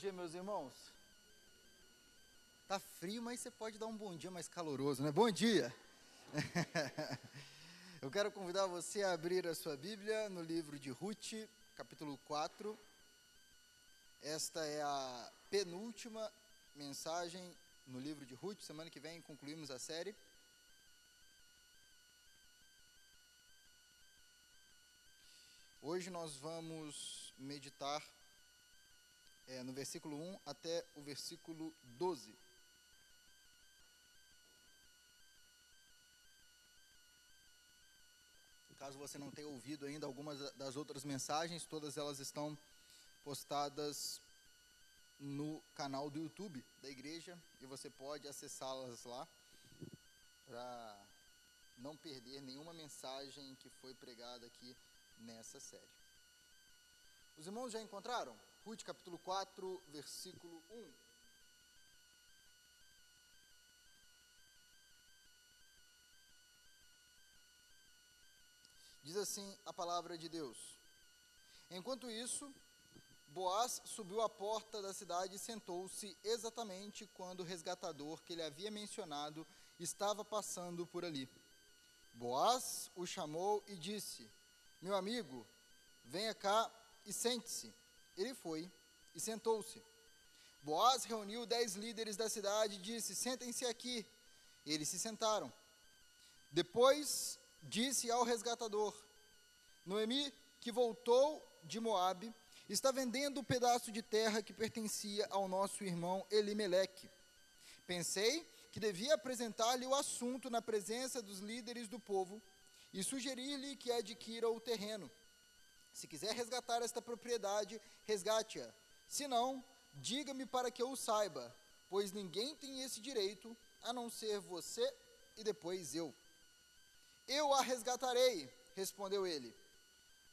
dia, meus irmãos. Tá frio, mas você pode dar um bom dia mais caloroso, né? Bom dia. Eu quero convidar você a abrir a sua Bíblia no livro de Ruth, capítulo 4. Esta é a penúltima mensagem no livro de Ruth. Semana que vem concluímos a série. Hoje nós vamos meditar é, no versículo 1 até o versículo 12. Caso você não tenha ouvido ainda algumas das outras mensagens, todas elas estão postadas no canal do YouTube da igreja e você pode acessá-las lá para não perder nenhuma mensagem que foi pregada aqui nessa série. Os irmãos já encontraram? Ruth capítulo 4, versículo 1. Diz assim a palavra de Deus. Enquanto isso, Boaz subiu à porta da cidade e sentou-se exatamente quando o resgatador que ele havia mencionado estava passando por ali. Boaz o chamou e disse: Meu amigo, venha cá e sente-se. Ele foi e sentou-se. Boaz reuniu dez líderes da cidade e disse: Sentem-se aqui. Eles se sentaram. Depois disse ao resgatador: Noemi, que voltou de Moabe, está vendendo o pedaço de terra que pertencia ao nosso irmão Elimeleque. Pensei que devia apresentar-lhe o assunto na presença dos líderes do povo e sugerir-lhe que adquira o terreno. Se quiser resgatar esta propriedade, resgate-a. Se não, diga-me para que eu o saiba, pois ninguém tem esse direito a não ser você e depois eu. Eu a resgatarei, respondeu ele.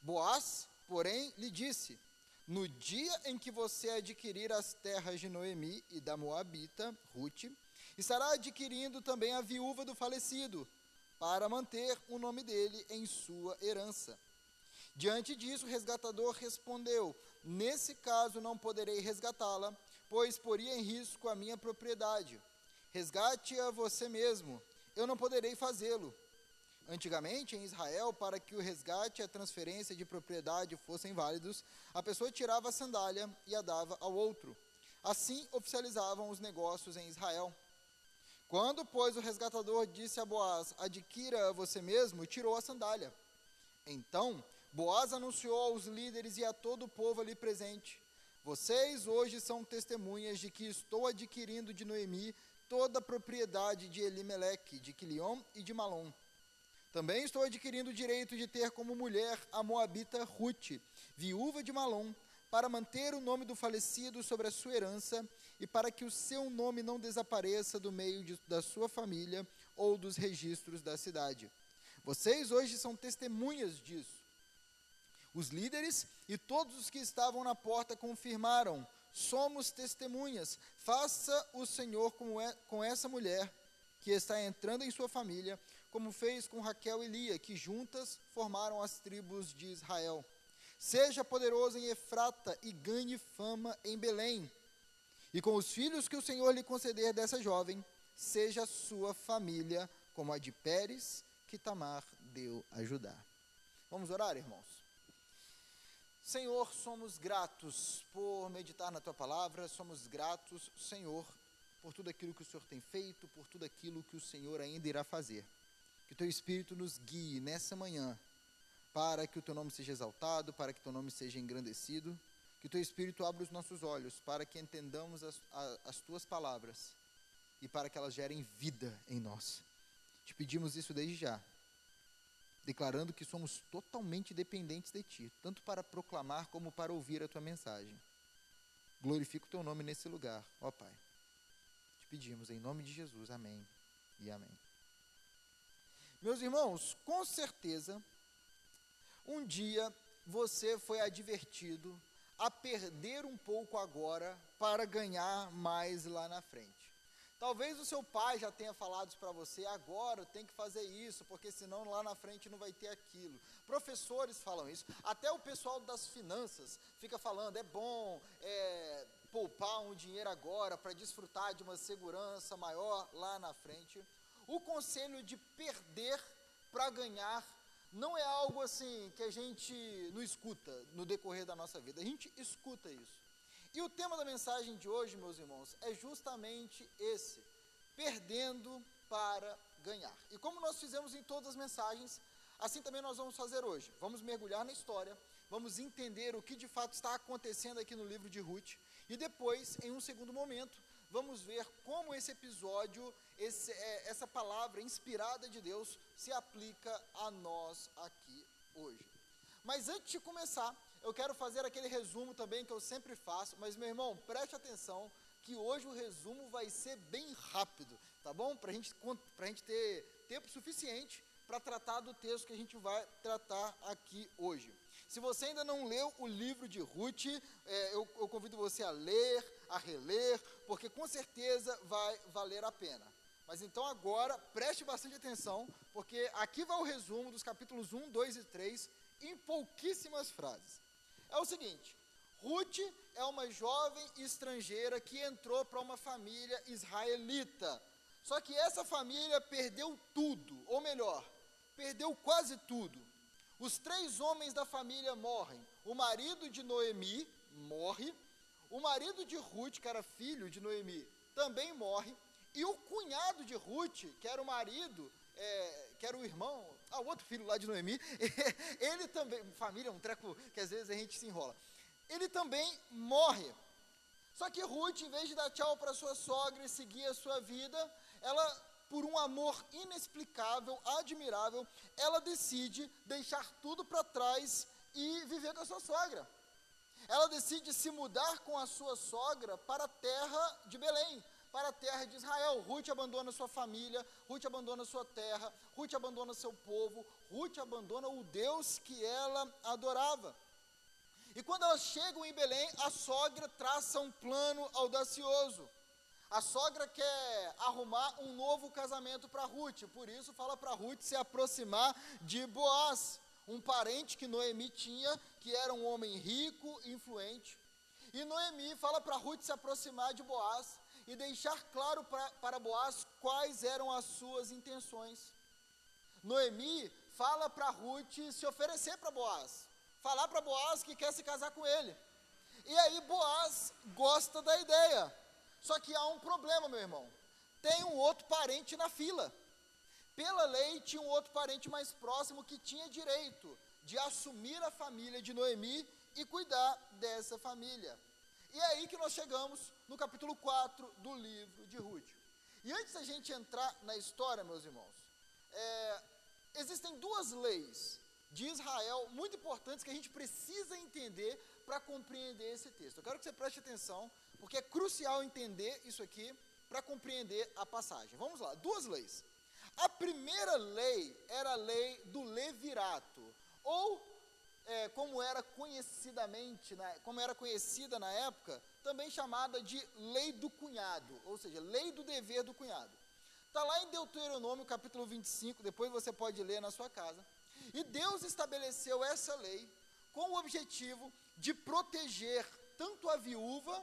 Boaz, porém, lhe disse: No dia em que você adquirir as terras de Noemi e da Moabita, Ruth, estará adquirindo também a viúva do falecido, para manter o nome dele em sua herança. Diante disso, o resgatador respondeu: Nesse caso não poderei resgatá-la, pois poria em risco a minha propriedade. Resgate-a você mesmo, eu não poderei fazê-lo. Antigamente, em Israel, para que o resgate e a transferência de propriedade fossem válidos, a pessoa tirava a sandália e a dava ao outro. Assim oficializavam os negócios em Israel. Quando, pois, o resgatador disse a Boaz: Adquira você mesmo, tirou a sandália. Então, Boaz anunciou aos líderes e a todo o povo ali presente: Vocês hoje são testemunhas de que estou adquirindo de Noemi toda a propriedade de Elimeleque, de Quilion e de Malom. Também estou adquirindo o direito de ter como mulher a moabita Ruth, viúva de Malom, para manter o nome do falecido sobre a sua herança e para que o seu nome não desapareça do meio de, da sua família ou dos registros da cidade. Vocês hoje são testemunhas disso. Os líderes e todos os que estavam na porta confirmaram: somos testemunhas. Faça o Senhor com, é, com essa mulher que está entrando em sua família, como fez com Raquel e Lia, que juntas formaram as tribos de Israel. Seja poderoso em Efrata e ganhe fama em Belém. E com os filhos que o Senhor lhe conceder dessa jovem, seja sua família como a de Pérez, que Tamar deu a Judá. Vamos orar, irmãos? Senhor, somos gratos por meditar na tua palavra, somos gratos, Senhor, por tudo aquilo que o Senhor tem feito, por tudo aquilo que o Senhor ainda irá fazer. Que o teu Espírito nos guie nessa manhã, para que o teu nome seja exaltado, para que o teu nome seja engrandecido. Que o teu Espírito abra os nossos olhos, para que entendamos as, as tuas palavras e para que elas gerem vida em nós. Te pedimos isso desde já declarando que somos totalmente dependentes de Ti, tanto para proclamar como para ouvir a Tua mensagem. Glorifica o Teu nome nesse lugar, ó Pai. Te pedimos em nome de Jesus, amém e amém. Meus irmãos, com certeza, um dia você foi advertido a perder um pouco agora para ganhar mais lá na frente. Talvez o seu pai já tenha falado para você, agora tem que fazer isso, porque senão lá na frente não vai ter aquilo. Professores falam isso, até o pessoal das finanças fica falando, é bom é, poupar um dinheiro agora para desfrutar de uma segurança maior lá na frente. O conselho de perder para ganhar não é algo assim que a gente não escuta no decorrer da nossa vida, a gente escuta isso. E o tema da mensagem de hoje, meus irmãos, é justamente esse: perdendo para ganhar. E como nós fizemos em todas as mensagens, assim também nós vamos fazer hoje. Vamos mergulhar na história, vamos entender o que de fato está acontecendo aqui no livro de Ruth, e depois, em um segundo momento, vamos ver como esse episódio, esse, é, essa palavra inspirada de Deus, se aplica a nós aqui hoje. Mas antes de começar, eu quero fazer aquele resumo também que eu sempre faço, mas meu irmão, preste atenção que hoje o resumo vai ser bem rápido, tá bom? Para gente, a gente ter tempo suficiente para tratar do texto que a gente vai tratar aqui hoje. Se você ainda não leu o livro de Ruth, é, eu, eu convido você a ler, a reler, porque com certeza vai valer a pena. Mas então agora preste bastante atenção, porque aqui vai o resumo dos capítulos 1, 2 e 3 em pouquíssimas frases. É o seguinte: Ruth é uma jovem estrangeira que entrou para uma família israelita. Só que essa família perdeu tudo, ou melhor, perdeu quase tudo. Os três homens da família morrem. O marido de Noemi morre. O marido de Ruth, que era filho de Noemi, também morre. E o cunhado de Ruth, que era o marido, é, que era o irmão, ah, outro filho lá de Noemi, ele também, família é um treco que às vezes a gente se enrola. Ele também morre. Só que Ruth, em vez de dar tchau para sua sogra e seguir a sua vida, ela por um amor inexplicável, admirável, ela decide deixar tudo para trás e viver com a sua sogra. Ela decide se mudar com a sua sogra para a terra de Belém, para a terra de Israel. Ruth abandona sua família, Ruth abandona sua terra, Ruth abandona seu povo, Ruth abandona o Deus que ela adorava. E quando elas chegam em Belém, a sogra traça um plano audacioso. A sogra quer arrumar um novo casamento para Ruth, por isso fala para Ruth se aproximar de Boaz, um parente que Noemi tinha, que era um homem rico, influente. E Noemi fala para Ruth se aproximar de Boaz e deixar claro pra, para Boaz quais eram as suas intenções. Noemi fala para Ruth se oferecer para Boaz, falar para Boaz que quer se casar com ele. E aí Boaz gosta da ideia. Só que há um problema, meu irmão. Tem um outro parente na fila. Pela lei, tinha um outro parente mais próximo que tinha direito de assumir a família de Noemi e cuidar dessa família. E é aí que nós chegamos no capítulo 4 do livro de Ruth. E antes da gente entrar na história, meus irmãos, é, existem duas leis de Israel muito importantes que a gente precisa entender para compreender esse texto. Eu quero que você preste atenção, porque é crucial entender isso aqui para compreender a passagem. Vamos lá, duas leis. A primeira lei era a lei do levirato, ou é, como era conhecidamente, né, como era conhecida na época, também chamada de lei do cunhado, ou seja, lei do dever do cunhado. Está lá em Deuteronômio capítulo 25, depois você pode ler na sua casa. E Deus estabeleceu essa lei com o objetivo de proteger tanto a viúva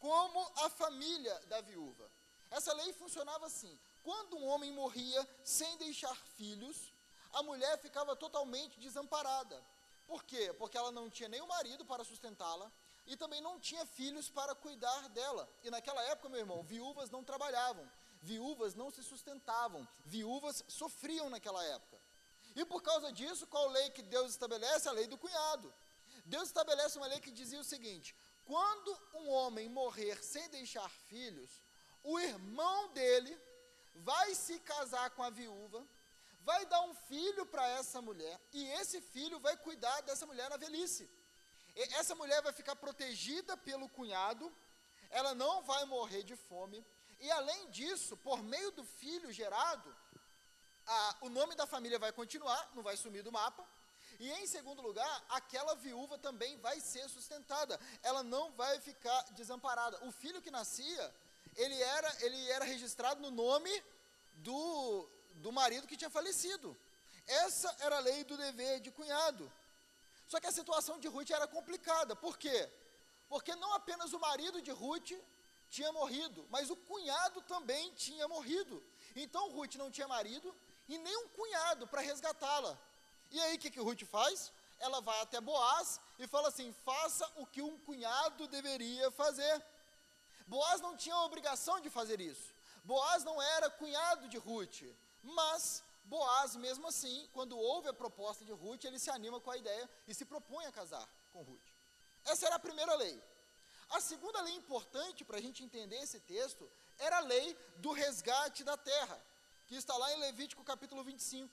como a família da viúva. Essa lei funcionava assim: quando um homem morria sem deixar filhos, a mulher ficava totalmente desamparada. Por quê? Porque ela não tinha o marido para sustentá-la e também não tinha filhos para cuidar dela. E naquela época, meu irmão, viúvas não trabalhavam, viúvas não se sustentavam, viúvas sofriam naquela época. E por causa disso, qual lei que Deus estabelece? A lei do cunhado. Deus estabelece uma lei que dizia o seguinte: quando um homem morrer sem deixar filhos, o irmão dele vai se casar com a viúva, vai dar um filho para essa mulher, e esse filho vai cuidar dessa mulher na velhice. E essa mulher vai ficar protegida pelo cunhado, ela não vai morrer de fome, e além disso, por meio do filho gerado, a, o nome da família vai continuar, não vai sumir do mapa. E em segundo lugar, aquela viúva também vai ser sustentada. Ela não vai ficar desamparada. O filho que nascia, ele era, ele era registrado no nome do, do marido que tinha falecido. Essa era a lei do dever de cunhado. Só que a situação de Ruth era complicada. Por quê? Porque não apenas o marido de Ruth tinha morrido, mas o cunhado também tinha morrido. Então Ruth não tinha marido e nem um cunhado para resgatá-la. E aí o que, que Ruth faz? Ela vai até Boaz e fala assim: faça o que um cunhado deveria fazer. Boaz não tinha a obrigação de fazer isso. Boaz não era cunhado de Ruth, mas Boaz, mesmo assim, quando ouve a proposta de Ruth, ele se anima com a ideia e se propõe a casar com Ruth. Essa era a primeira lei. A segunda lei importante para a gente entender esse texto era a lei do resgate da terra, que está lá em Levítico capítulo 25.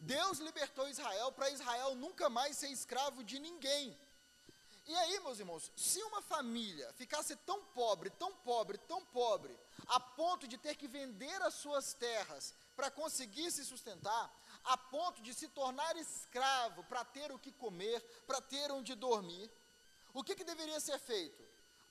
Deus libertou Israel para Israel nunca mais ser escravo de ninguém. E aí, meus irmãos, se uma família ficasse tão pobre, tão pobre, tão pobre, a ponto de ter que vender as suas terras para conseguir se sustentar, a ponto de se tornar escravo para ter o que comer, para ter onde dormir, o que, que deveria ser feito?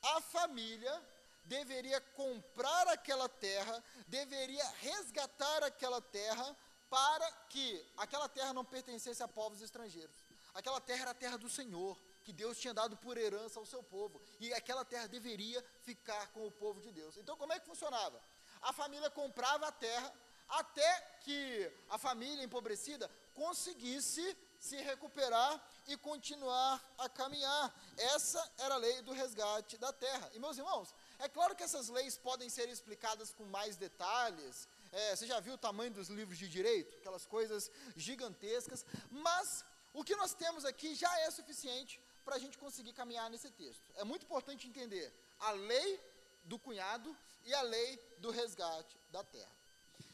A família deveria comprar aquela terra, deveria resgatar aquela terra para que aquela terra não pertencesse a povos estrangeiros. Aquela terra era a terra do Senhor, que Deus tinha dado por herança ao seu povo, e aquela terra deveria ficar com o povo de Deus. Então, como é que funcionava? A família comprava a terra até que a família empobrecida conseguisse se recuperar e continuar a caminhar. Essa era a lei do resgate da terra. E meus irmãos, é claro que essas leis podem ser explicadas com mais detalhes. É, você já viu o tamanho dos livros de direito? Aquelas coisas gigantescas. Mas o que nós temos aqui já é suficiente para a gente conseguir caminhar nesse texto. É muito importante entender a lei do cunhado e a lei do resgate da terra.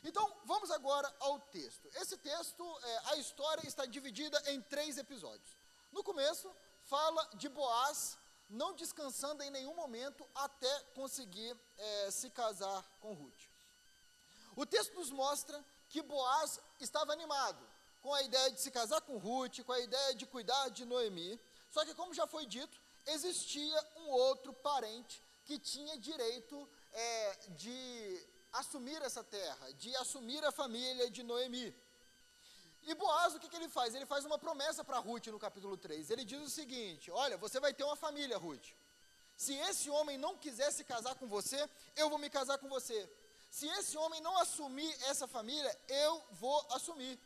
Então, vamos agora ao texto. Esse texto, é, a história está dividida em três episódios. No começo, fala de Boaz não descansando em nenhum momento até conseguir é, se casar com Ruth. O texto nos mostra que Boaz estava animado com a ideia de se casar com Ruth, com a ideia de cuidar de Noemi. Só que, como já foi dito, existia um outro parente que tinha direito é, de assumir essa terra, de assumir a família de Noemi. E Boaz, o que, que ele faz? Ele faz uma promessa para Ruth no capítulo 3. Ele diz o seguinte: Olha, você vai ter uma família, Ruth. Se esse homem não quiser se casar com você, eu vou me casar com você. Se esse homem não assumir essa família, eu vou assumir.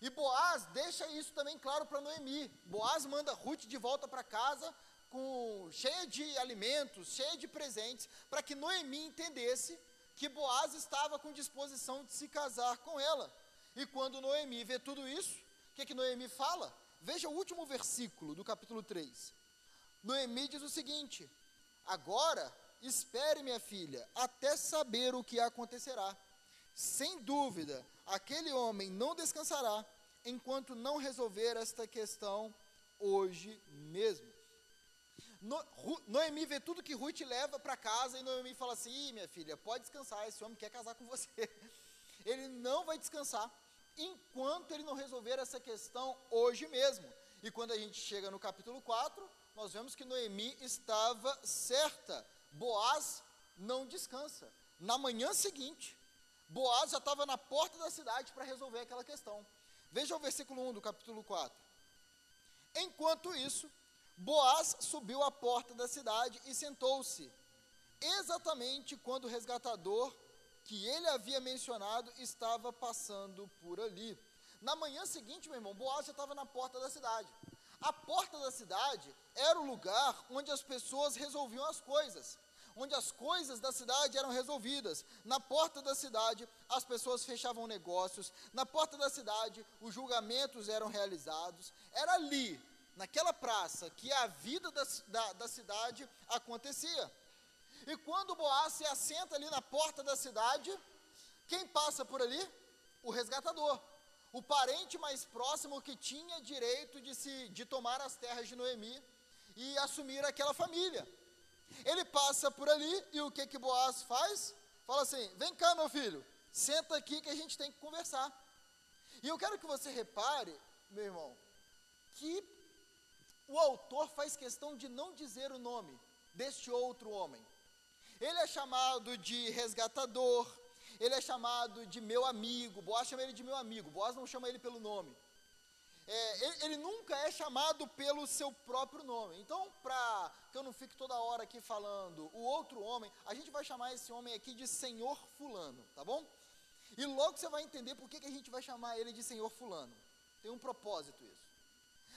E Boaz deixa isso também claro para Noemi. Boaz manda Ruth de volta para casa com cheia de alimentos, cheia de presentes, para que Noemi entendesse que Boaz estava com disposição de se casar com ela. E quando Noemi vê tudo isso, o que, que Noemi fala? Veja o último versículo do capítulo 3. Noemi diz o seguinte: Agora espere, minha filha, até saber o que acontecerá. Sem dúvida, aquele homem não descansará enquanto não resolver esta questão hoje mesmo. No, Noemi vê tudo que Ruth leva para casa e Noemi fala assim: minha filha, pode descansar, esse homem quer casar com você. Ele não vai descansar enquanto ele não resolver essa questão hoje mesmo. E quando a gente chega no capítulo 4, nós vemos que Noemi estava certa. Boaz não descansa. Na manhã seguinte, Boaz já estava na porta da cidade para resolver aquela questão. Veja o versículo 1 do capítulo 4. Enquanto isso, Boaz subiu à porta da cidade e sentou-se, exatamente quando o resgatador que ele havia mencionado estava passando por ali. Na manhã seguinte, meu irmão, Boaz já estava na porta da cidade. A porta da cidade era o lugar onde as pessoas resolviam as coisas, onde as coisas da cidade eram resolvidas. Na porta da cidade, as pessoas fechavam negócios, na porta da cidade, os julgamentos eram realizados. Era ali naquela praça que a vida da, da, da cidade acontecia. E quando Boaz se assenta ali na porta da cidade, quem passa por ali? O resgatador. O parente mais próximo que tinha direito de, se, de tomar as terras de Noemi e assumir aquela família. Ele passa por ali e o que que Boaz faz? Fala assim: vem cá, meu filho, senta aqui que a gente tem que conversar. E eu quero que você repare, meu irmão, que o autor faz questão de não dizer o nome deste outro homem. Ele é chamado de resgatador, ele é chamado de meu amigo. Boaz chama ele de meu amigo, Boaz não chama ele pelo nome. É, ele, ele, nunca é chamado pelo seu próprio nome. Então, para que eu não fique toda hora aqui falando o outro homem, a gente vai chamar esse homem aqui de Senhor Fulano, tá bom? E logo você vai entender por que, que a gente vai chamar ele de Senhor Fulano. Tem um propósito isso.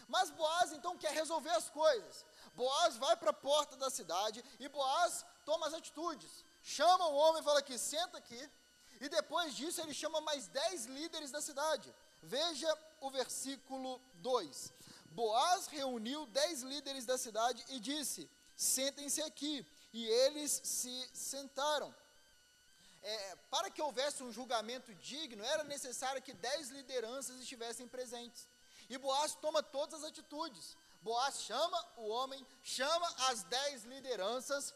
Mas Boaz então quer resolver as coisas. Boaz vai para a porta da cidade e Boaz toma as atitudes. Chama o homem e fala aqui, senta aqui. E depois disso ele chama mais dez líderes da cidade. Veja o versículo 2. Boaz reuniu dez líderes da cidade e disse: Sentem-se aqui. E eles se sentaram. É, para que houvesse um julgamento digno, era necessário que dez lideranças estivessem presentes. E Boaz toma todas as atitudes. Boaz chama o homem, chama as dez lideranças.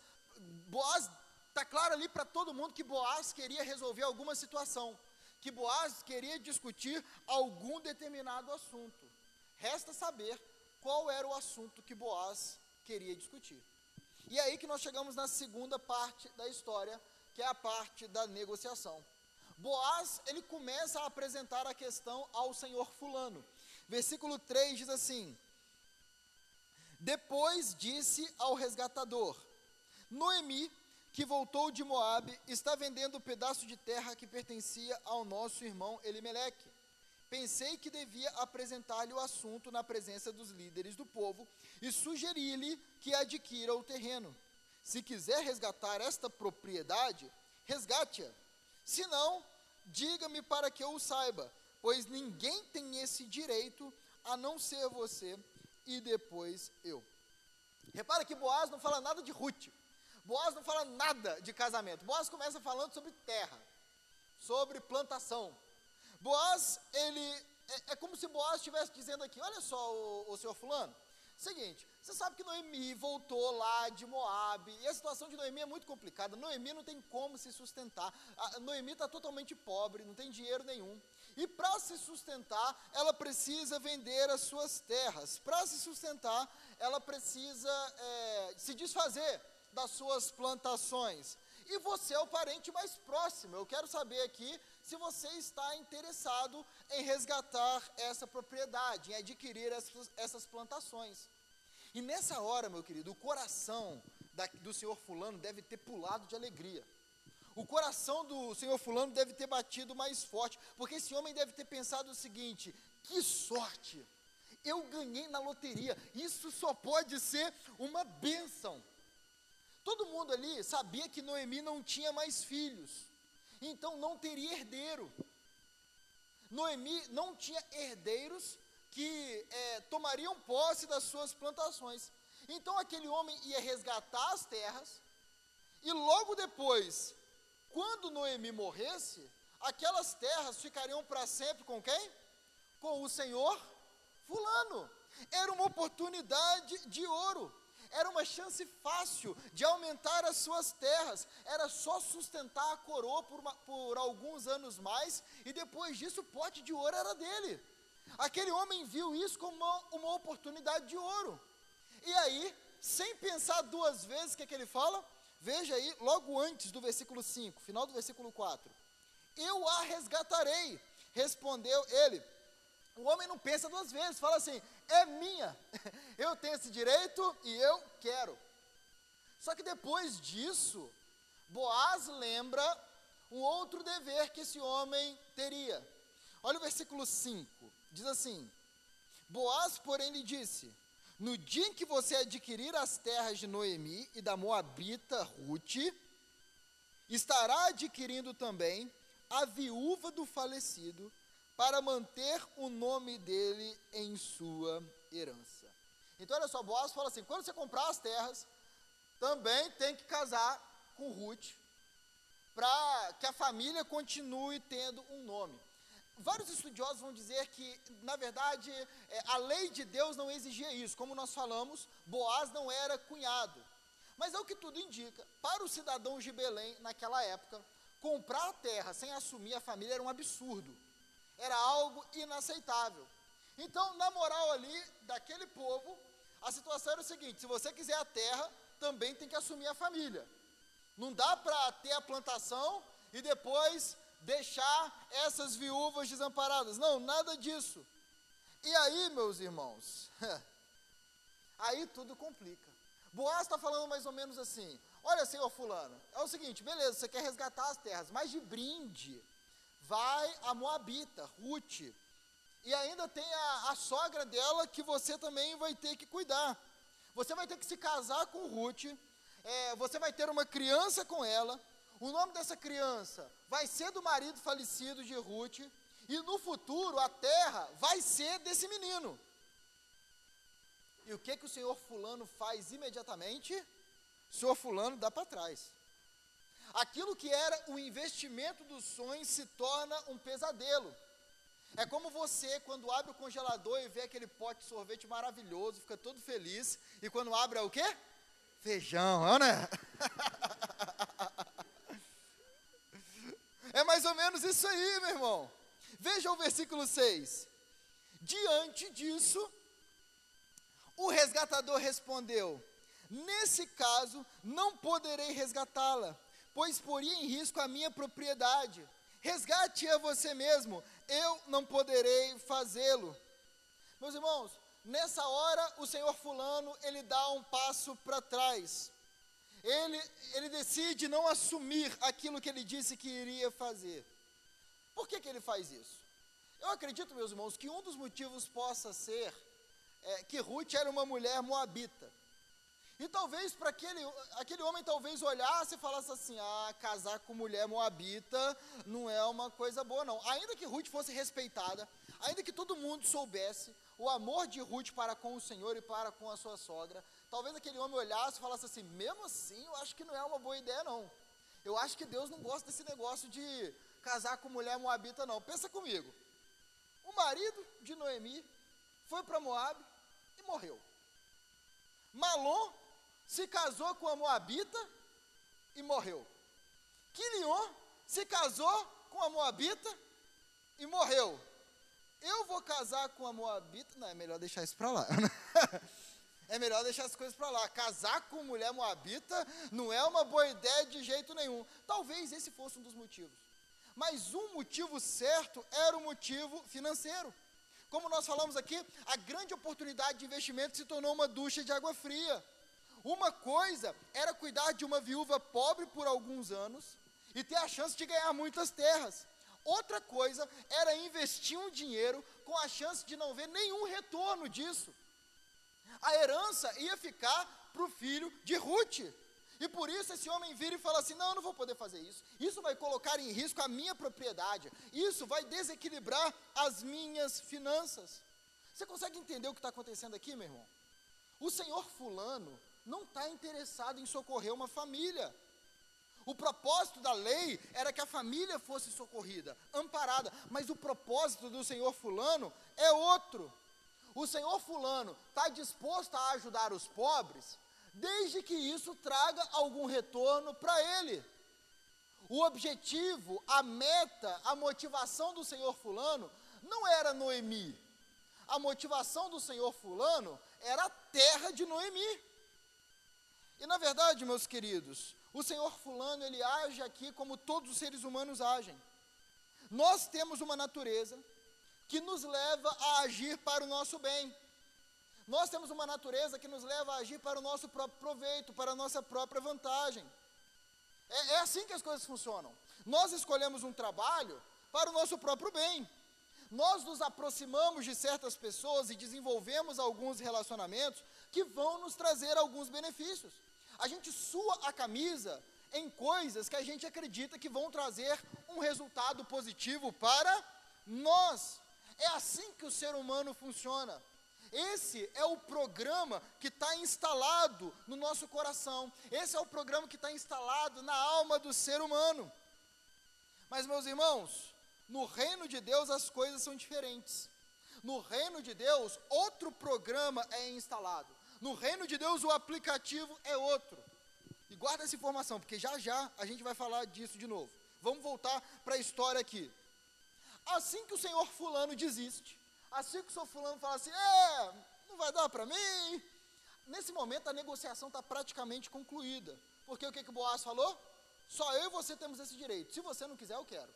Boaz, está claro ali para todo mundo que Boaz queria resolver alguma situação, que Boaz queria discutir algum determinado assunto. Resta saber qual era o assunto que Boaz queria discutir. E é aí que nós chegamos na segunda parte da história, que é a parte da negociação. Boaz, ele começa a apresentar a questão ao senhor fulano. Versículo 3 diz assim: Depois disse ao resgatador: Noemi, que voltou de Moabe, está vendendo o pedaço de terra que pertencia ao nosso irmão Elimeleque. Pensei que devia apresentar-lhe o assunto na presença dos líderes do povo e sugerir-lhe que adquira o terreno. Se quiser resgatar esta propriedade, resgate-a. Se não, diga-me para que eu o saiba, pois ninguém tem esse direito a não ser você e depois eu. Repara que Boaz não fala nada de Ruth. Boaz não fala nada de casamento. Boaz começa falando sobre terra, sobre plantação. Boaz, ele é, é como se Boaz estivesse dizendo aqui: olha só, o, o senhor Fulano, seguinte, você sabe que Noemi voltou lá de Moab, e a situação de Noemi é muito complicada. Noemi não tem como se sustentar. A Noemi está totalmente pobre, não tem dinheiro nenhum. E para se sustentar, ela precisa vender as suas terras. Para se sustentar, ela precisa é, se desfazer das suas plantações. E você é o parente mais próximo. Eu quero saber aqui se você está interessado em resgatar essa propriedade, em adquirir essas, essas plantações. E nessa hora, meu querido, o coração da, do senhor Fulano deve ter pulado de alegria. O coração do senhor Fulano deve ter batido mais forte, porque esse homem deve ter pensado o seguinte: que sorte! Eu ganhei na loteria, isso só pode ser uma bênção. Todo mundo ali sabia que Noemi não tinha mais filhos, então não teria herdeiro. Noemi não tinha herdeiros que é, tomariam posse das suas plantações. Então aquele homem ia resgatar as terras, e logo depois quando Noemi morresse, aquelas terras ficariam para sempre com quem? Com o Senhor Fulano. Era uma oportunidade de ouro. Era uma chance fácil de aumentar as suas terras. Era só sustentar a coroa por, uma, por alguns anos mais e depois disso o pote de ouro era dele. Aquele homem viu isso como uma, uma oportunidade de ouro. E aí, sem pensar duas vezes, o que, é que ele fala? Veja aí, logo antes do versículo 5, final do versículo 4. Eu a resgatarei, respondeu ele. O homem não pensa duas vezes, fala assim: é minha, eu tenho esse direito e eu quero. Só que depois disso, Boaz lembra um outro dever que esse homem teria. Olha o versículo 5, diz assim: Boaz, porém, lhe disse: no dia em que você adquirir as terras de Noemi e da Moabita Ruth, estará adquirindo também a viúva do falecido, para manter o nome dele em sua herança. Então, olha só, Boaz fala assim: quando você comprar as terras, também tem que casar com Ruth, para que a família continue tendo um nome. Vários estudiosos vão dizer que, na verdade, é, a lei de Deus não exigia isso. Como nós falamos, Boaz não era cunhado. Mas é o que tudo indica. Para os cidadãos de Belém, naquela época, comprar a terra sem assumir a família era um absurdo. Era algo inaceitável. Então, na moral ali daquele povo, a situação era o seguinte: se você quiser a terra, também tem que assumir a família. Não dá para ter a plantação e depois deixar essas viúvas desamparadas. Não, nada disso. E aí, meus irmãos, aí tudo complica. Boaz está falando mais ou menos assim: olha, senhor Fulano, é o seguinte, beleza, você quer resgatar as terras, mas de brinde vai a Moabita, Ruth, e ainda tem a, a sogra dela que você também vai ter que cuidar. Você vai ter que se casar com Ruth, é, você vai ter uma criança com ela, o nome dessa criança vai ser do marido falecido de Ruth, e no futuro a terra vai ser desse menino. E o que que o senhor fulano faz imediatamente? O senhor fulano dá para trás. Aquilo que era o investimento dos sonhos se torna um pesadelo. É como você, quando abre o congelador e vê aquele pote de sorvete maravilhoso, fica todo feliz, e quando abre é o quê? Feijão, né? É mais ou menos isso aí, meu irmão. Veja o versículo 6. Diante disso, o resgatador respondeu: Nesse caso, não poderei resgatá-la, pois poria em risco a minha propriedade. Resgate a você mesmo, eu não poderei fazê-lo. Meus irmãos, nessa hora o senhor fulano, ele dá um passo para trás. Ele, ele decide não assumir aquilo que ele disse que iria fazer. Por que, que ele faz isso? Eu acredito, meus irmãos, que um dos motivos possa ser é, que Ruth era uma mulher moabita. E talvez para aquele, aquele homem talvez olhasse e falasse assim: ah, casar com mulher moabita não é uma coisa boa, não. Ainda que Ruth fosse respeitada, ainda que todo mundo soubesse o amor de Ruth para com o Senhor e para com a sua sogra, talvez aquele homem olhasse e falasse assim: mesmo assim, eu acho que não é uma boa ideia, não. Eu acho que Deus não gosta desse negócio de casar com mulher moabita, não. Pensa comigo. O marido de Noemi foi para Moab e morreu. Malom se casou com a Moabita e morreu. Quilion se casou com a Moabita e morreu. Eu vou casar com a Moabita. Não, é melhor deixar isso para lá. é melhor deixar as coisas para lá. Casar com mulher Moabita não é uma boa ideia de jeito nenhum. Talvez esse fosse um dos motivos. Mas um motivo certo era o motivo financeiro. Como nós falamos aqui, a grande oportunidade de investimento se tornou uma ducha de água fria. Uma coisa era cuidar de uma viúva pobre por alguns anos e ter a chance de ganhar muitas terras. Outra coisa era investir um dinheiro com a chance de não ver nenhum retorno disso. A herança ia ficar para o filho de Ruth. E por isso esse homem vira e fala assim: não, eu não vou poder fazer isso. Isso vai colocar em risco a minha propriedade. Isso vai desequilibrar as minhas finanças. Você consegue entender o que está acontecendo aqui, meu irmão? O senhor Fulano não está interessado em socorrer uma família. O propósito da lei era que a família fosse socorrida, amparada, mas o propósito do senhor Fulano é outro. O senhor Fulano está disposto a ajudar os pobres, desde que isso traga algum retorno para ele. O objetivo, a meta, a motivação do senhor Fulano não era Noemi. A motivação do senhor Fulano era a terra de Noemi. E na verdade, meus queridos, o Senhor fulano, ele age aqui como todos os seres humanos agem. Nós temos uma natureza que nos leva a agir para o nosso bem. Nós temos uma natureza que nos leva a agir para o nosso próprio proveito, para a nossa própria vantagem. É, é assim que as coisas funcionam. Nós escolhemos um trabalho para o nosso próprio bem. Nós nos aproximamos de certas pessoas e desenvolvemos alguns relacionamentos que vão nos trazer alguns benefícios. A gente sua a camisa em coisas que a gente acredita que vão trazer um resultado positivo para nós. É assim que o ser humano funciona. Esse é o programa que está instalado no nosso coração. Esse é o programa que está instalado na alma do ser humano. Mas, meus irmãos, no reino de Deus as coisas são diferentes. No reino de Deus, outro programa é instalado. No reino de Deus, o aplicativo é outro. E guarda essa informação, porque já já a gente vai falar disso de novo. Vamos voltar para a história aqui. Assim que o senhor Fulano desiste, assim que o senhor Fulano fala assim: é, não vai dar para mim. Nesse momento a negociação está praticamente concluída. Porque o que, que o Boaz falou? Só eu e você temos esse direito. Se você não quiser, eu quero.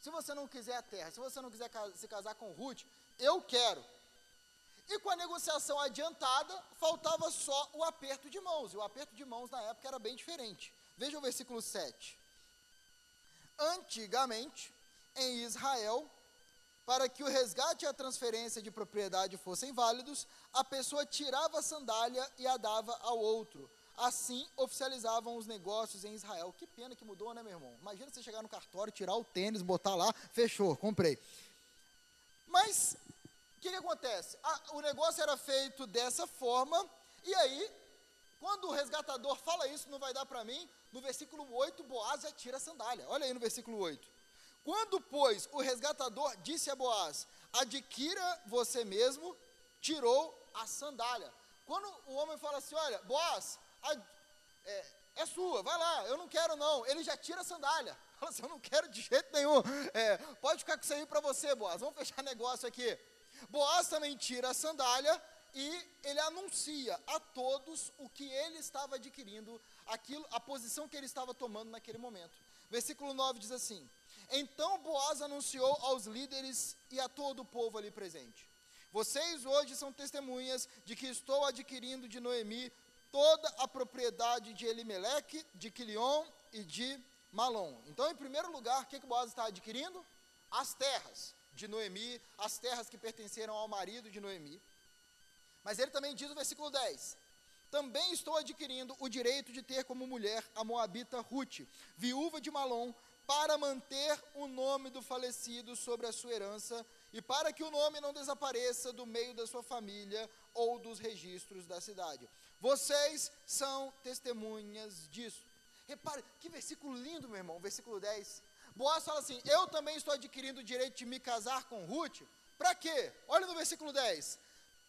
Se você não quiser a terra, se você não quiser se casar com Ruth, eu quero. E com a negociação adiantada, faltava só o aperto de mãos. E o aperto de mãos na época era bem diferente. Veja o versículo 7. Antigamente, em Israel, para que o resgate e a transferência de propriedade fossem válidos, a pessoa tirava a sandália e a dava ao outro. Assim oficializavam os negócios em Israel. Que pena que mudou, né, meu irmão? Imagina você chegar no cartório, tirar o tênis, botar lá, fechou, comprei. Mas o que, que, acontece? o negócio era feito dessa forma, e aí, quando o resgatador fala isso, não vai dar para mim, no versículo 8, Boaz já tira a sandália. Olha aí no versículo 8. Quando, pois, o resgatador disse a Boaz: Adquira você mesmo, tirou a sandália. Quando o homem fala assim: Olha, Boaz, a, é, é, sua, vai lá, eu não quero não. Ele já tira a sandália. Fala assim: Eu não quero de jeito nenhum. É, pode ficar com isso aí para você, Boaz. Vamos fechar negócio aqui. Boaz também tira a sandália e ele anuncia a todos o que ele estava adquirindo, aquilo, a posição que ele estava tomando naquele momento. Versículo 9 diz assim: então Boaz anunciou aos líderes e a todo o povo ali presente: Vocês hoje são testemunhas de que estou adquirindo de Noemi toda a propriedade de Elimeleque, de Quilion e de Malom. Então, em primeiro lugar, o que, que Boaz está adquirindo? As terras de Noemi, as terras que pertenceram ao marido de Noemi. Mas ele também diz no versículo 10: Também estou adquirindo o direito de ter como mulher a moabita Ruth, viúva de Malom, para manter o nome do falecido sobre a sua herança e para que o nome não desapareça do meio da sua família ou dos registros da cidade. Vocês são testemunhas disso. Repare, que versículo lindo, meu irmão, versículo 10. Boaz fala assim: Eu também estou adquirindo o direito de me casar com Ruth. Para quê? Olha no versículo 10.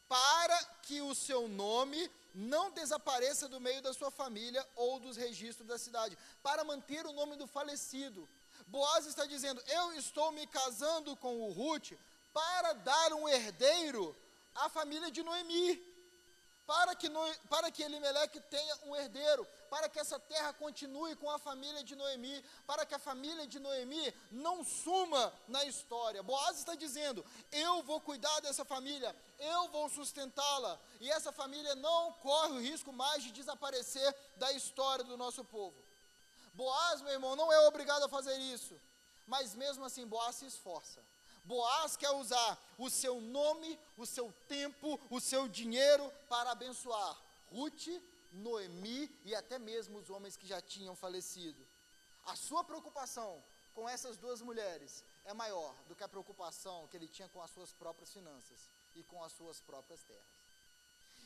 Para que o seu nome não desapareça do meio da sua família ou dos registros da cidade, para manter o nome do falecido. Boaz está dizendo: Eu estou me casando com o Ruth para dar um herdeiro à família de Noemi para que, no, para que Elimeleque tenha um herdeiro, para que essa terra continue com a família de Noemi, para que a família de Noemi não suma na história. Boaz está dizendo: eu vou cuidar dessa família, eu vou sustentá-la, e essa família não corre o risco mais de desaparecer da história do nosso povo. Boaz, meu irmão, não é obrigado a fazer isso, mas mesmo assim Boaz se esforça. Boaz quer usar o seu nome, o seu tempo, o seu dinheiro para abençoar Ruth, Noemi e até mesmo os homens que já tinham falecido. A sua preocupação com essas duas mulheres é maior do que a preocupação que ele tinha com as suas próprias finanças e com as suas próprias terras.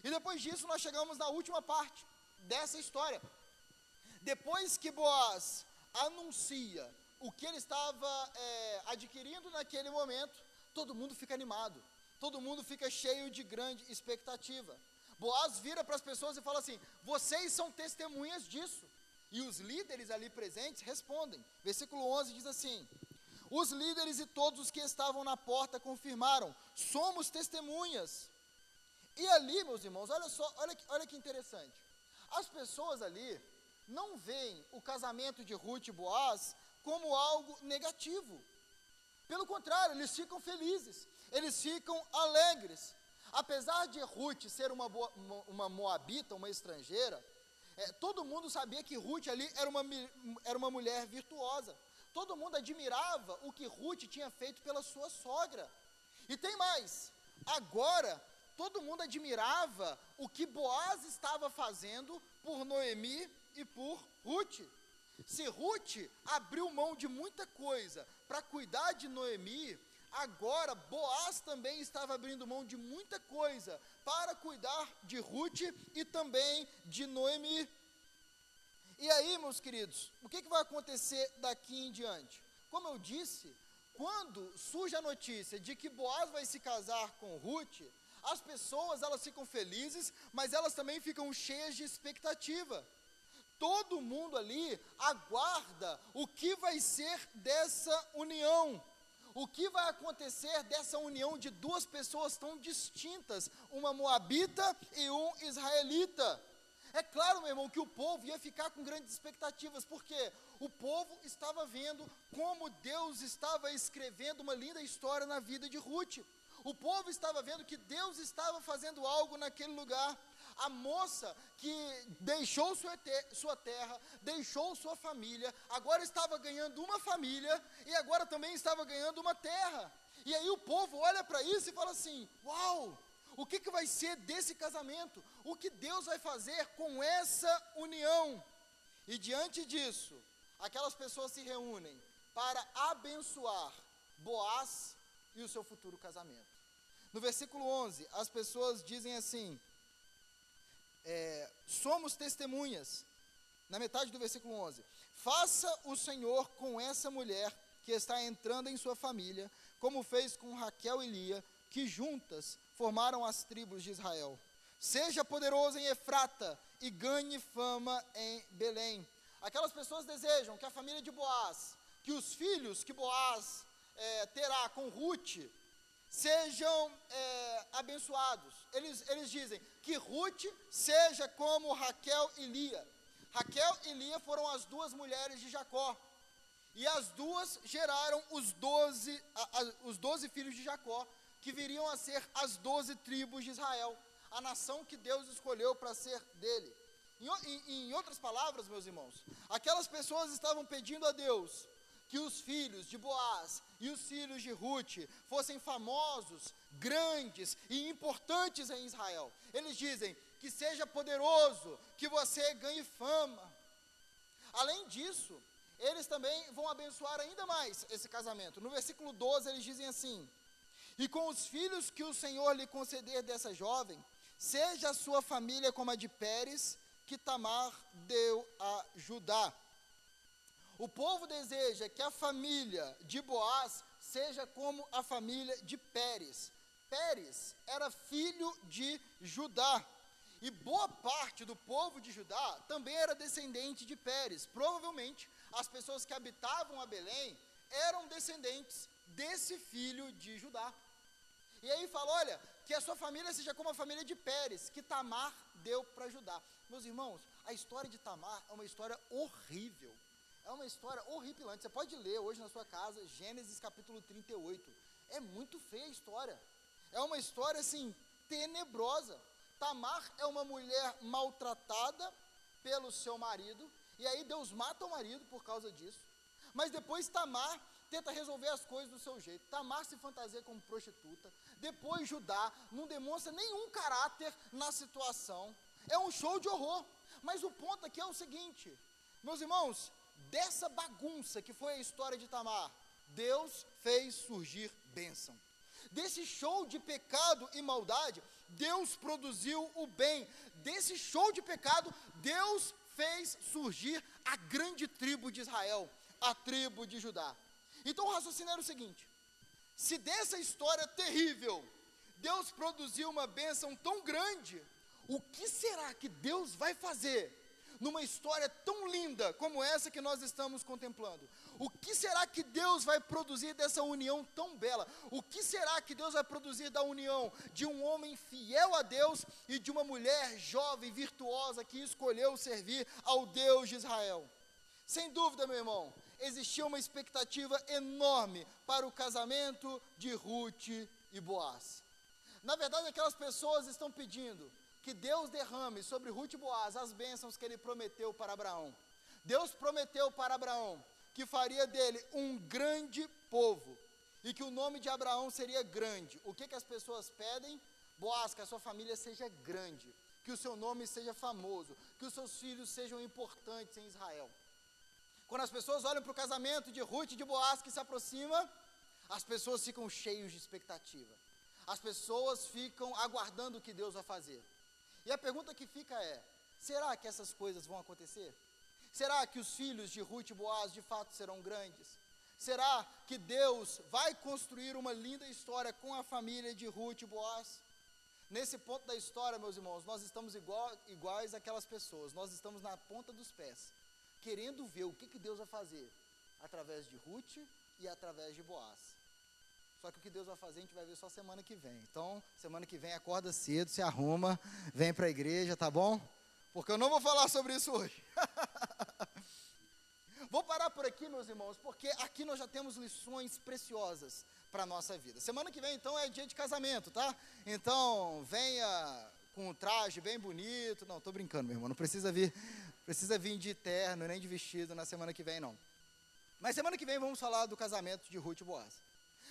E depois disso, nós chegamos na última parte dessa história. Depois que Boaz anuncia o que ele estava é, adquirindo naquele momento, todo mundo fica animado, todo mundo fica cheio de grande expectativa. Boaz vira para as pessoas e fala assim: vocês são testemunhas disso. E os líderes ali presentes respondem. Versículo 11 diz assim: Os líderes e todos os que estavam na porta confirmaram: somos testemunhas. E ali, meus irmãos, olha só, olha, olha que interessante. As pessoas ali não veem o casamento de Ruth e Boaz como algo negativo. Pelo contrário, eles ficam felizes, eles ficam alegres. Apesar de Ruth ser uma, uma moabita, uma estrangeira, é, todo mundo sabia que Ruth ali era uma, era uma mulher virtuosa. Todo mundo admirava o que Ruth tinha feito pela sua sogra. E tem mais, agora todo mundo admirava o que Boaz estava fazendo por Noemi e por Ruth. Se Ruth abriu mão de muita coisa para cuidar de Noemi, agora Boaz também estava abrindo mão de muita coisa para cuidar de Ruth e também de Noemi. E aí, meus queridos, o que, que vai acontecer daqui em diante? Como eu disse, quando surge a notícia de que Boaz vai se casar com Ruth, as pessoas elas ficam felizes, mas elas também ficam cheias de expectativa todo mundo ali aguarda o que vai ser dessa união. O que vai acontecer dessa união de duas pessoas tão distintas, uma moabita e um israelita? É claro, meu irmão, que o povo ia ficar com grandes expectativas, porque o povo estava vendo como Deus estava escrevendo uma linda história na vida de Ruth. O povo estava vendo que Deus estava fazendo algo naquele lugar. A moça que deixou sua, terra, deixou sua família, agora estava ganhando uma família e agora também estava ganhando uma terra. E aí o povo olha para isso e fala assim: Uau! O que, que vai ser desse casamento? O que Deus vai fazer com essa união? E diante disso, aquelas pessoas se reúnem para abençoar Boaz e o seu futuro casamento. No versículo 11, as pessoas dizem assim: é, somos testemunhas. Na metade do versículo 11: Faça o Senhor com essa mulher que está entrando em sua família, como fez com Raquel e Lia, que juntas formaram as tribos de Israel. Seja poderoso em Efrata e ganhe fama em Belém. Aquelas pessoas desejam que a família de Boaz, que os filhos que Boaz é, terá com Ruth, sejam é, abençoados. Eles, eles dizem que Ruth seja como Raquel e Lia. Raquel e Lia foram as duas mulheres de Jacó. E as duas geraram os doze, os doze filhos de Jacó, que viriam a ser as doze tribos de Israel, a nação que Deus escolheu para ser dele. Em, em, em outras palavras, meus irmãos, aquelas pessoas estavam pedindo a Deus que os filhos de Boaz e os filhos de Ruth fossem famosos, grandes e importantes em Israel. Eles dizem que seja poderoso, que você ganhe fama. Além disso, eles também vão abençoar ainda mais esse casamento. No versículo 12, eles dizem assim: E com os filhos que o Senhor lhe conceder dessa jovem, seja a sua família como a de Pérez, que Tamar deu a Judá. O povo deseja que a família de Boaz seja como a família de Pérez. Pérez era filho de Judá. E boa parte do povo de Judá também era descendente de Pérez. Provavelmente as pessoas que habitavam a Belém eram descendentes desse filho de Judá. E aí fala: olha, que a sua família seja como a família de Pérez, que Tamar deu para Judá. Meus irmãos, a história de Tamar é uma história horrível. É uma história horripilante. Você pode ler hoje na sua casa, Gênesis capítulo 38. É muito feia a história. É uma história assim, tenebrosa. Tamar é uma mulher maltratada pelo seu marido, e aí Deus mata o marido por causa disso. Mas depois Tamar tenta resolver as coisas do seu jeito. Tamar se fantasia como prostituta. Depois Judá não demonstra nenhum caráter na situação. É um show de horror. Mas o ponto aqui é o seguinte, meus irmãos, dessa bagunça que foi a história de Tamar, Deus fez surgir bênção. Desse show de pecado e maldade, Deus produziu o bem. Desse show de pecado, Deus fez surgir a grande tribo de Israel, a tribo de Judá. Então o raciocínio era o seguinte: se dessa história terrível, Deus produziu uma bênção tão grande, o que será que Deus vai fazer numa história tão linda como essa que nós estamos contemplando? O que será que Deus vai produzir dessa união tão bela? O que será que Deus vai produzir da união de um homem fiel a Deus e de uma mulher jovem, virtuosa, que escolheu servir ao Deus de Israel? Sem dúvida, meu irmão, existia uma expectativa enorme para o casamento de Ruth e Boaz. Na verdade, aquelas pessoas estão pedindo que Deus derrame sobre Ruth e Boaz as bênçãos que ele prometeu para Abraão. Deus prometeu para Abraão que faria dele um grande povo e que o nome de Abraão seria grande. O que, que as pessoas pedem? Boaz, que a sua família seja grande, que o seu nome seja famoso, que os seus filhos sejam importantes em Israel. Quando as pessoas olham para o casamento de Ruth e de Boaz que se aproxima, as pessoas ficam cheias de expectativa. As pessoas ficam aguardando o que Deus vai fazer. E a pergunta que fica é: será que essas coisas vão acontecer? Será que os filhos de Ruth e Boaz de fato serão grandes? Será que Deus vai construir uma linda história com a família de Ruth e Boaz? Nesse ponto da história, meus irmãos, nós estamos igual, iguais àquelas pessoas, nós estamos na ponta dos pés, querendo ver o que, que Deus vai fazer através de Ruth e através de Boaz. Só que o que Deus vai fazer a gente vai ver só semana que vem. Então, semana que vem acorda cedo, se arruma, vem para a igreja, tá bom? Porque eu não vou falar sobre isso hoje. vou parar por aqui, meus irmãos, porque aqui nós já temos lições preciosas para a nossa vida. Semana que vem, então, é dia de casamento, tá? Então, venha com um traje bem bonito. Não, estou brincando, meu irmão. Não precisa vir, precisa vir de terno nem de vestido na semana que vem, não. Mas semana que vem vamos falar do casamento de Ruth e Boaz.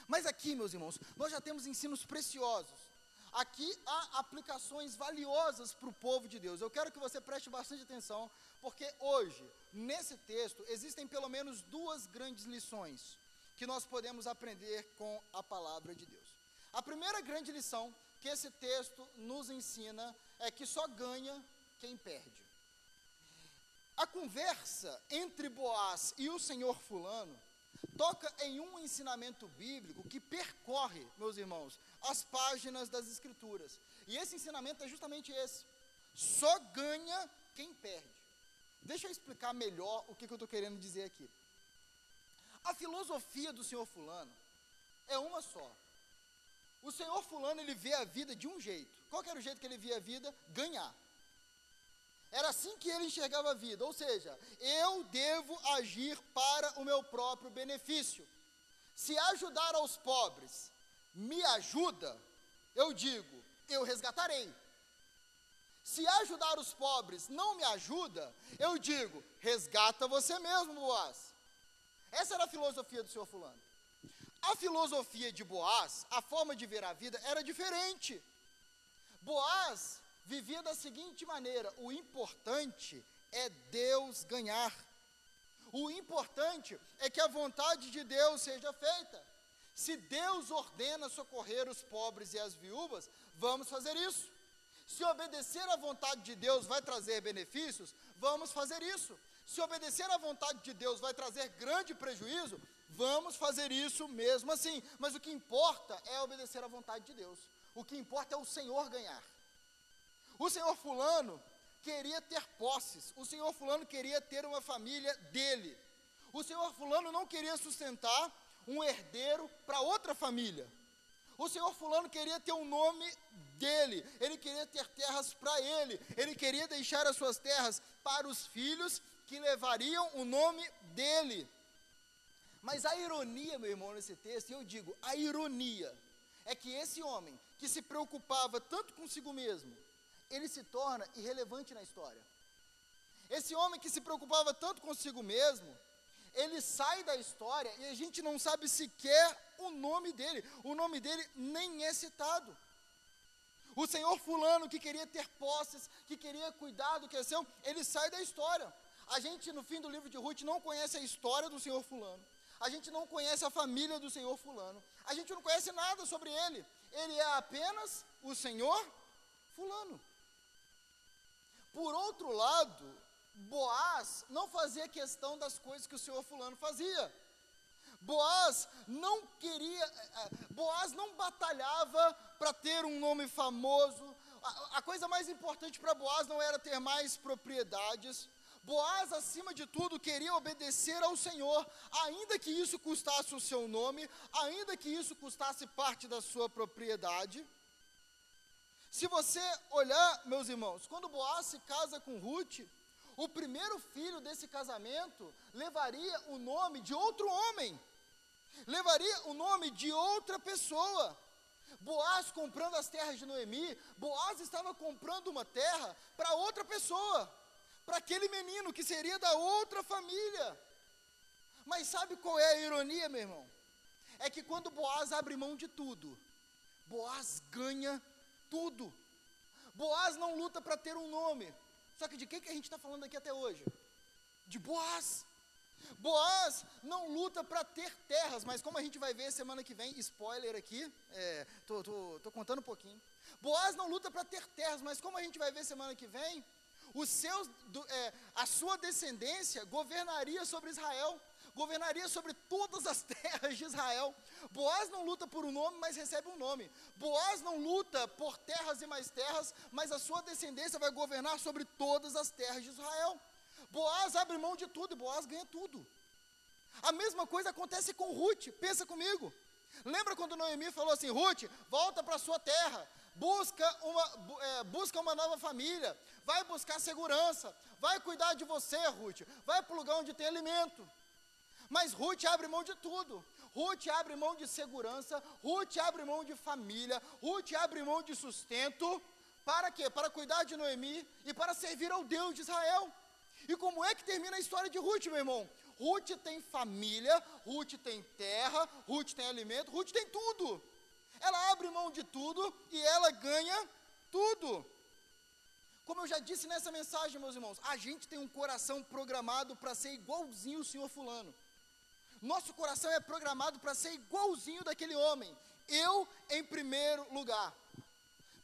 Mas aqui, meus irmãos, nós já temos ensinos preciosos. Aqui há aplicações valiosas para o povo de Deus. Eu quero que você preste bastante atenção, porque hoje, nesse texto, existem pelo menos duas grandes lições que nós podemos aprender com a palavra de Deus. A primeira grande lição que esse texto nos ensina é que só ganha quem perde. A conversa entre Boaz e o senhor Fulano toca em um ensinamento bíblico que percorre, meus irmãos, as páginas das Escrituras. E esse ensinamento é justamente esse: só ganha quem perde. Deixa eu explicar melhor o que, que eu estou querendo dizer aqui. A filosofia do senhor Fulano é uma só. O senhor fulano, ele vê a vida de um jeito. Qual era o jeito que ele via a vida? Ganhar. Era assim que ele enxergava a vida, ou seja, eu devo agir para o meu próprio benefício. Se ajudar aos pobres me ajuda, eu digo, eu resgatarei. Se ajudar os pobres não me ajuda, eu digo, resgata você mesmo, Boaz. Essa era a filosofia do senhor fulano. A filosofia de Boaz, a forma de ver a vida era diferente. Boaz vivia da seguinte maneira: o importante é Deus ganhar. O importante é que a vontade de Deus seja feita. Se Deus ordena socorrer os pobres e as viúvas, vamos fazer isso. Se obedecer à vontade de Deus vai trazer benefícios, vamos fazer isso. Se obedecer à vontade de Deus vai trazer grande prejuízo, Vamos fazer isso mesmo assim. Mas o que importa é obedecer à vontade de Deus. O que importa é o Senhor ganhar. O senhor Fulano queria ter posses. O senhor Fulano queria ter uma família dele. O senhor Fulano não queria sustentar um herdeiro para outra família. O senhor Fulano queria ter um nome dele, ele queria ter terras para ele, ele queria deixar as suas terras para os filhos que levariam o nome dele. Mas a ironia, meu irmão, nesse texto, eu digo, a ironia, é que esse homem que se preocupava tanto consigo mesmo, ele se torna irrelevante na história. Esse homem que se preocupava tanto consigo mesmo, ele sai da história e a gente não sabe sequer o nome dele. O nome dele nem é citado. O senhor fulano que queria ter posses, que queria cuidar do que é seu, ele sai da história. A gente no fim do livro de Ruth não conhece a história do senhor fulano a gente não conhece a família do Senhor Fulano, a gente não conhece nada sobre ele, ele é apenas o Senhor Fulano. Por outro lado, Boaz não fazia questão das coisas que o Senhor Fulano fazia. Boaz não queria, eh, eh, Boaz não batalhava para ter um nome famoso. A, a coisa mais importante para Boaz não era ter mais propriedades, Boaz, acima de tudo, queria obedecer ao Senhor, ainda que isso custasse o seu nome, ainda que isso custasse parte da sua propriedade. Se você olhar, meus irmãos, quando Boaz se casa com Ruth, o primeiro filho desse casamento levaria o nome de outro homem, levaria o nome de outra pessoa. Boaz comprando as terras de Noemi, Boaz estava comprando uma terra para outra pessoa para aquele menino que seria da outra família. Mas sabe qual é a ironia, meu irmão? É que quando Boaz abre mão de tudo, Boaz ganha tudo. Boaz não luta para ter um nome. Só que de quem que a gente está falando aqui até hoje? De Boaz. Boaz não luta para ter terras, mas como a gente vai ver semana que vem, spoiler aqui, é, tô, tô, tô contando um pouquinho. Boaz não luta para ter terras, mas como a gente vai ver semana que vem, os seus, do, é, a sua descendência governaria sobre Israel, governaria sobre todas as terras de Israel. Boaz não luta por um nome, mas recebe um nome. Boaz não luta por terras e mais terras, mas a sua descendência vai governar sobre todas as terras de Israel. Boaz abre mão de tudo e Boaz ganha tudo. A mesma coisa acontece com Ruth, pensa comigo. Lembra quando Noemi falou assim: Ruth, volta para sua terra, busca uma, é, busca uma nova família, vai buscar segurança, vai cuidar de você, Ruth, vai para o lugar onde tem alimento. Mas Ruth abre mão de tudo. Ruth abre mão de segurança, Ruth abre mão de família, Ruth abre mão de sustento. Para quê? Para cuidar de Noemi e para servir ao Deus de Israel. E como é que termina a história de Ruth, meu irmão? Ruth tem família, Ruth tem terra, Ruth tem alimento, Ruth tem tudo. Ela abre mão de tudo e ela ganha tudo. Como eu já disse nessa mensagem, meus irmãos, a gente tem um coração programado para ser igualzinho o senhor Fulano. Nosso coração é programado para ser igualzinho daquele homem. Eu em primeiro lugar.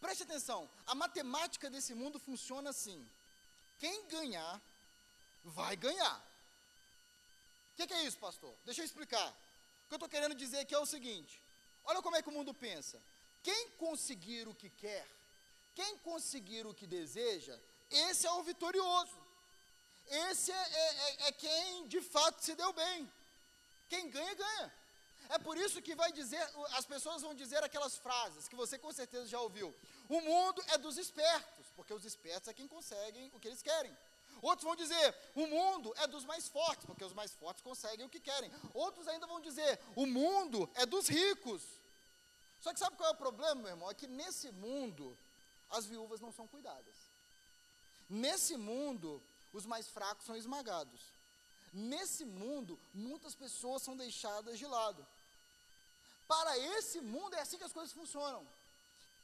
Preste atenção, a matemática desse mundo funciona assim: quem ganhar, vai ganhar. O que, que, é isso, pastor? Deixa eu explicar. O que eu estou querendo dizer aqui é o seguinte: olha como é que o mundo pensa. Quem conseguir o que quer, quem conseguir o que deseja, esse é o vitorioso. Esse é, é, é, é quem de fato se deu bem. Quem ganha, ganha. É por isso que vai dizer, as pessoas vão dizer aquelas frases que você com certeza já ouviu. O mundo é dos espertos, porque os espertos é quem conseguem o que eles querem. Outros vão dizer, o mundo é dos mais fortes, porque os mais fortes conseguem o que querem. Outros ainda vão dizer, o mundo é dos ricos. Só que sabe qual é o problema, meu irmão? É que nesse mundo, as viúvas não são cuidadas. Nesse mundo, os mais fracos são esmagados. Nesse mundo, muitas pessoas são deixadas de lado. Para esse mundo é assim que as coisas funcionam.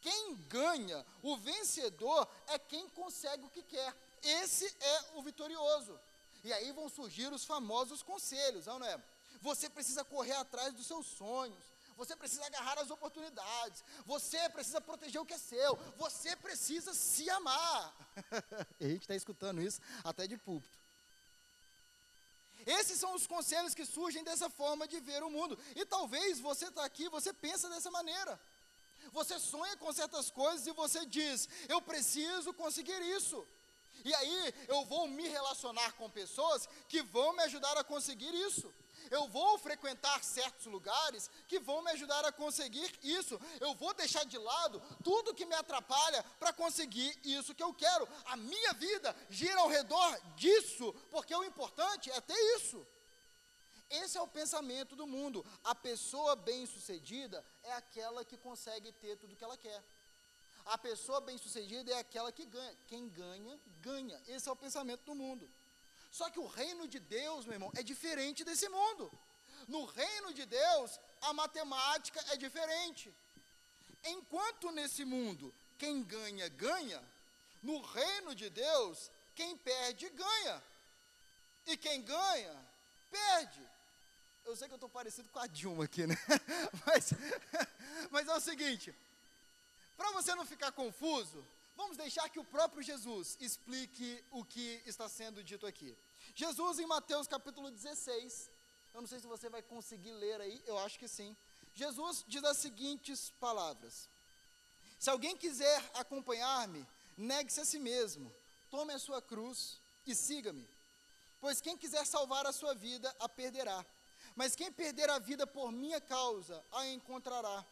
Quem ganha, o vencedor, é quem consegue o que quer. Esse é o vitorioso. E aí vão surgir os famosos conselhos, não é? Você precisa correr atrás dos seus sonhos. Você precisa agarrar as oportunidades. Você precisa proteger o que é seu. Você precisa se amar. a gente está escutando isso até de púlpito. Esses são os conselhos que surgem dessa forma de ver o mundo. E talvez você está aqui, você pensa dessa maneira. Você sonha com certas coisas e você diz: Eu preciso conseguir isso. E aí eu vou me relacionar com pessoas que vão me ajudar a conseguir isso. Eu vou frequentar certos lugares que vão me ajudar a conseguir isso. Eu vou deixar de lado tudo que me atrapalha para conseguir isso que eu quero. A minha vida gira ao redor disso, porque o importante é ter isso. Esse é o pensamento do mundo. A pessoa bem-sucedida é aquela que consegue ter tudo que ela quer. A pessoa bem-sucedida é aquela que ganha. Quem ganha, ganha. Esse é o pensamento do mundo. Só que o reino de Deus, meu irmão, é diferente desse mundo. No reino de Deus, a matemática é diferente. Enquanto nesse mundo quem ganha, ganha, no reino de Deus, quem perde, ganha. E quem ganha, perde. Eu sei que eu estou parecido com a Dilma aqui, né? Mas, mas é o seguinte: para você não ficar confuso, Vamos deixar que o próprio Jesus explique o que está sendo dito aqui. Jesus, em Mateus capítulo 16, eu não sei se você vai conseguir ler aí, eu acho que sim. Jesus diz as seguintes palavras: Se alguém quiser acompanhar-me, negue-se a si mesmo, tome a sua cruz e siga-me. Pois quem quiser salvar a sua vida, a perderá. Mas quem perder a vida por minha causa, a encontrará.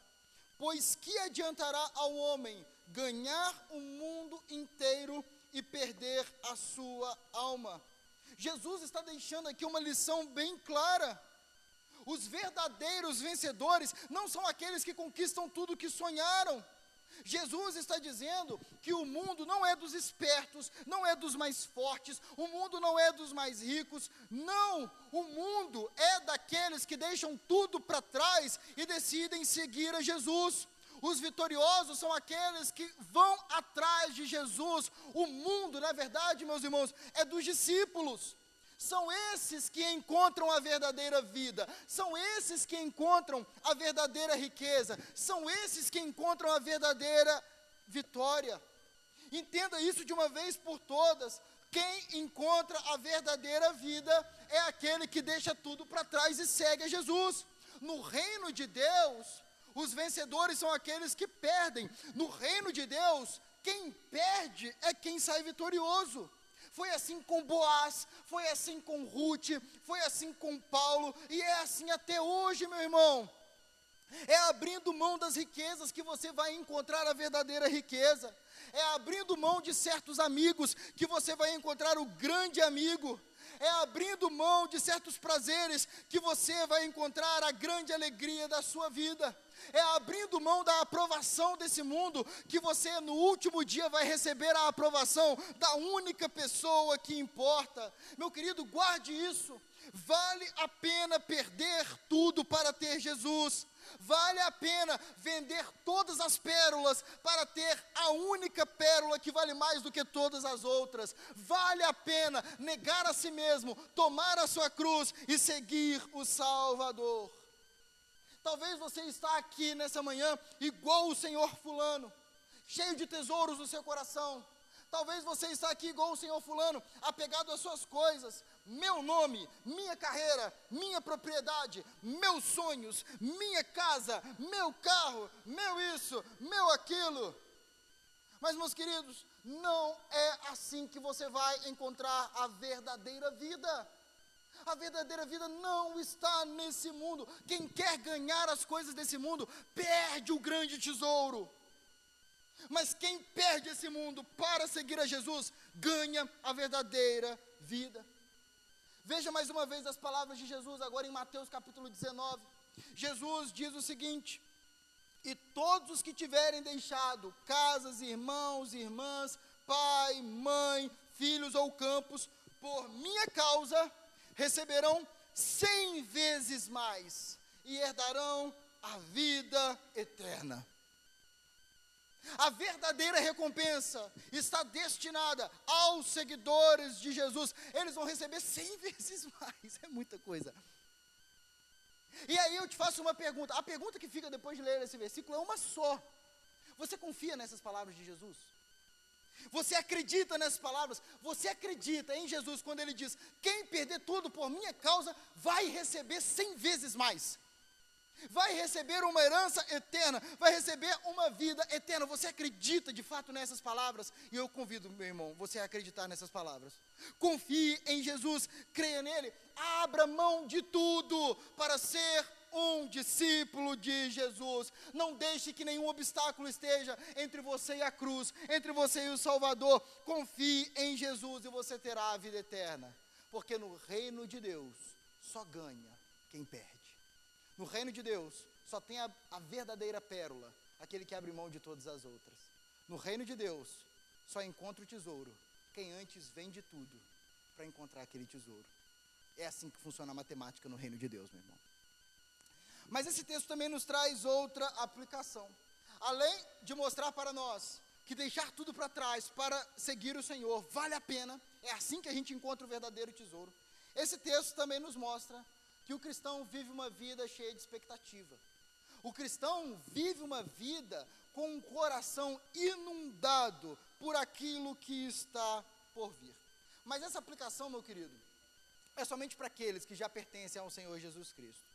Pois que adiantará ao homem ganhar o mundo inteiro e perder a sua alma. Jesus está deixando aqui uma lição bem clara. Os verdadeiros vencedores não são aqueles que conquistam tudo o que sonharam. Jesus está dizendo que o mundo não é dos espertos, não é dos mais fortes, o mundo não é dos mais ricos, não, o mundo é daqueles que deixam tudo para trás e decidem seguir a Jesus. Os vitoriosos são aqueles que vão atrás de Jesus. O mundo, na verdade, meus irmãos, é dos discípulos. São esses que encontram a verdadeira vida, são esses que encontram a verdadeira riqueza, são esses que encontram a verdadeira vitória. Entenda isso de uma vez por todas. Quem encontra a verdadeira vida é aquele que deixa tudo para trás e segue a Jesus. No reino de Deus, os vencedores são aqueles que perdem. No reino de Deus, quem perde é quem sai vitorioso. Foi assim com Boaz, foi assim com Ruth, foi assim com Paulo, e é assim até hoje, meu irmão. É abrindo mão das riquezas que você vai encontrar a verdadeira riqueza. É abrindo mão de certos amigos que você vai encontrar o grande amigo É abrindo mão de certos prazeres que você vai encontrar a grande alegria da sua vida. É abrindo mão da aprovação desse mundo que você no último dia vai receber a aprovação da única pessoa que importa. Meu querido, guarde isso. Vale a pena perder tudo para ter Jesus. Vale a pena vender todas as pérolas para ter a única pérola que vale mais do que todas as outras. Vale a pena negar a si mesmo, tomar a sua cruz e seguir o Salvador. Talvez você está aqui nessa manhã igual o Senhor fulano, cheio de tesouros no seu coração. Talvez você está aqui igual o Senhor fulano, apegado às suas coisas, meu nome, minha carreira, minha propriedade, meus sonhos, minha casa, meu carro, meu isso, meu aquilo. Mas, meus queridos, não é assim que você vai encontrar a verdadeira vida. A verdadeira vida não está nesse mundo. Quem quer ganhar as coisas desse mundo, perde o grande tesouro. Mas quem perde esse mundo para seguir a Jesus, ganha a verdadeira vida. Veja mais uma vez as palavras de Jesus agora em Mateus capítulo 19. Jesus diz o seguinte: E todos os que tiverem deixado casas, irmãos, irmãs, pai, mãe, filhos ou campos, por minha causa, receberão cem vezes mais e herdarão a vida eterna. A verdadeira recompensa está destinada aos seguidores de Jesus. Eles vão receber cem vezes mais. É muita coisa. E aí eu te faço uma pergunta. A pergunta que fica depois de ler esse versículo é uma só. Você confia nessas palavras de Jesus? Você acredita nessas palavras? Você acredita em Jesus quando ele diz: Quem perder tudo por minha causa vai receber cem vezes mais? Vai receber uma herança eterna, vai receber uma vida eterna. Você acredita de fato nessas palavras? E eu convido, meu irmão, você a acreditar nessas palavras. Confie em Jesus, creia nele, abra mão de tudo para ser um discípulo de Jesus. Não deixe que nenhum obstáculo esteja entre você e a cruz, entre você e o Salvador. Confie em Jesus e você terá a vida eterna. Porque no reino de Deus só ganha quem perde. No reino de Deus, só tem a, a verdadeira pérola, aquele que abre mão de todas as outras. No reino de Deus, só encontra o tesouro quem antes vende tudo para encontrar aquele tesouro. É assim que funciona a matemática no reino de Deus, meu irmão. Mas esse texto também nos traz outra aplicação. Além de mostrar para nós que deixar tudo para trás para seguir o Senhor vale a pena, é assim que a gente encontra o verdadeiro tesouro. Esse texto também nos mostra que o cristão vive uma vida cheia de expectativa. O cristão vive uma vida com um coração inundado por aquilo que está por vir. Mas essa aplicação, meu querido, é somente para aqueles que já pertencem ao Senhor Jesus Cristo.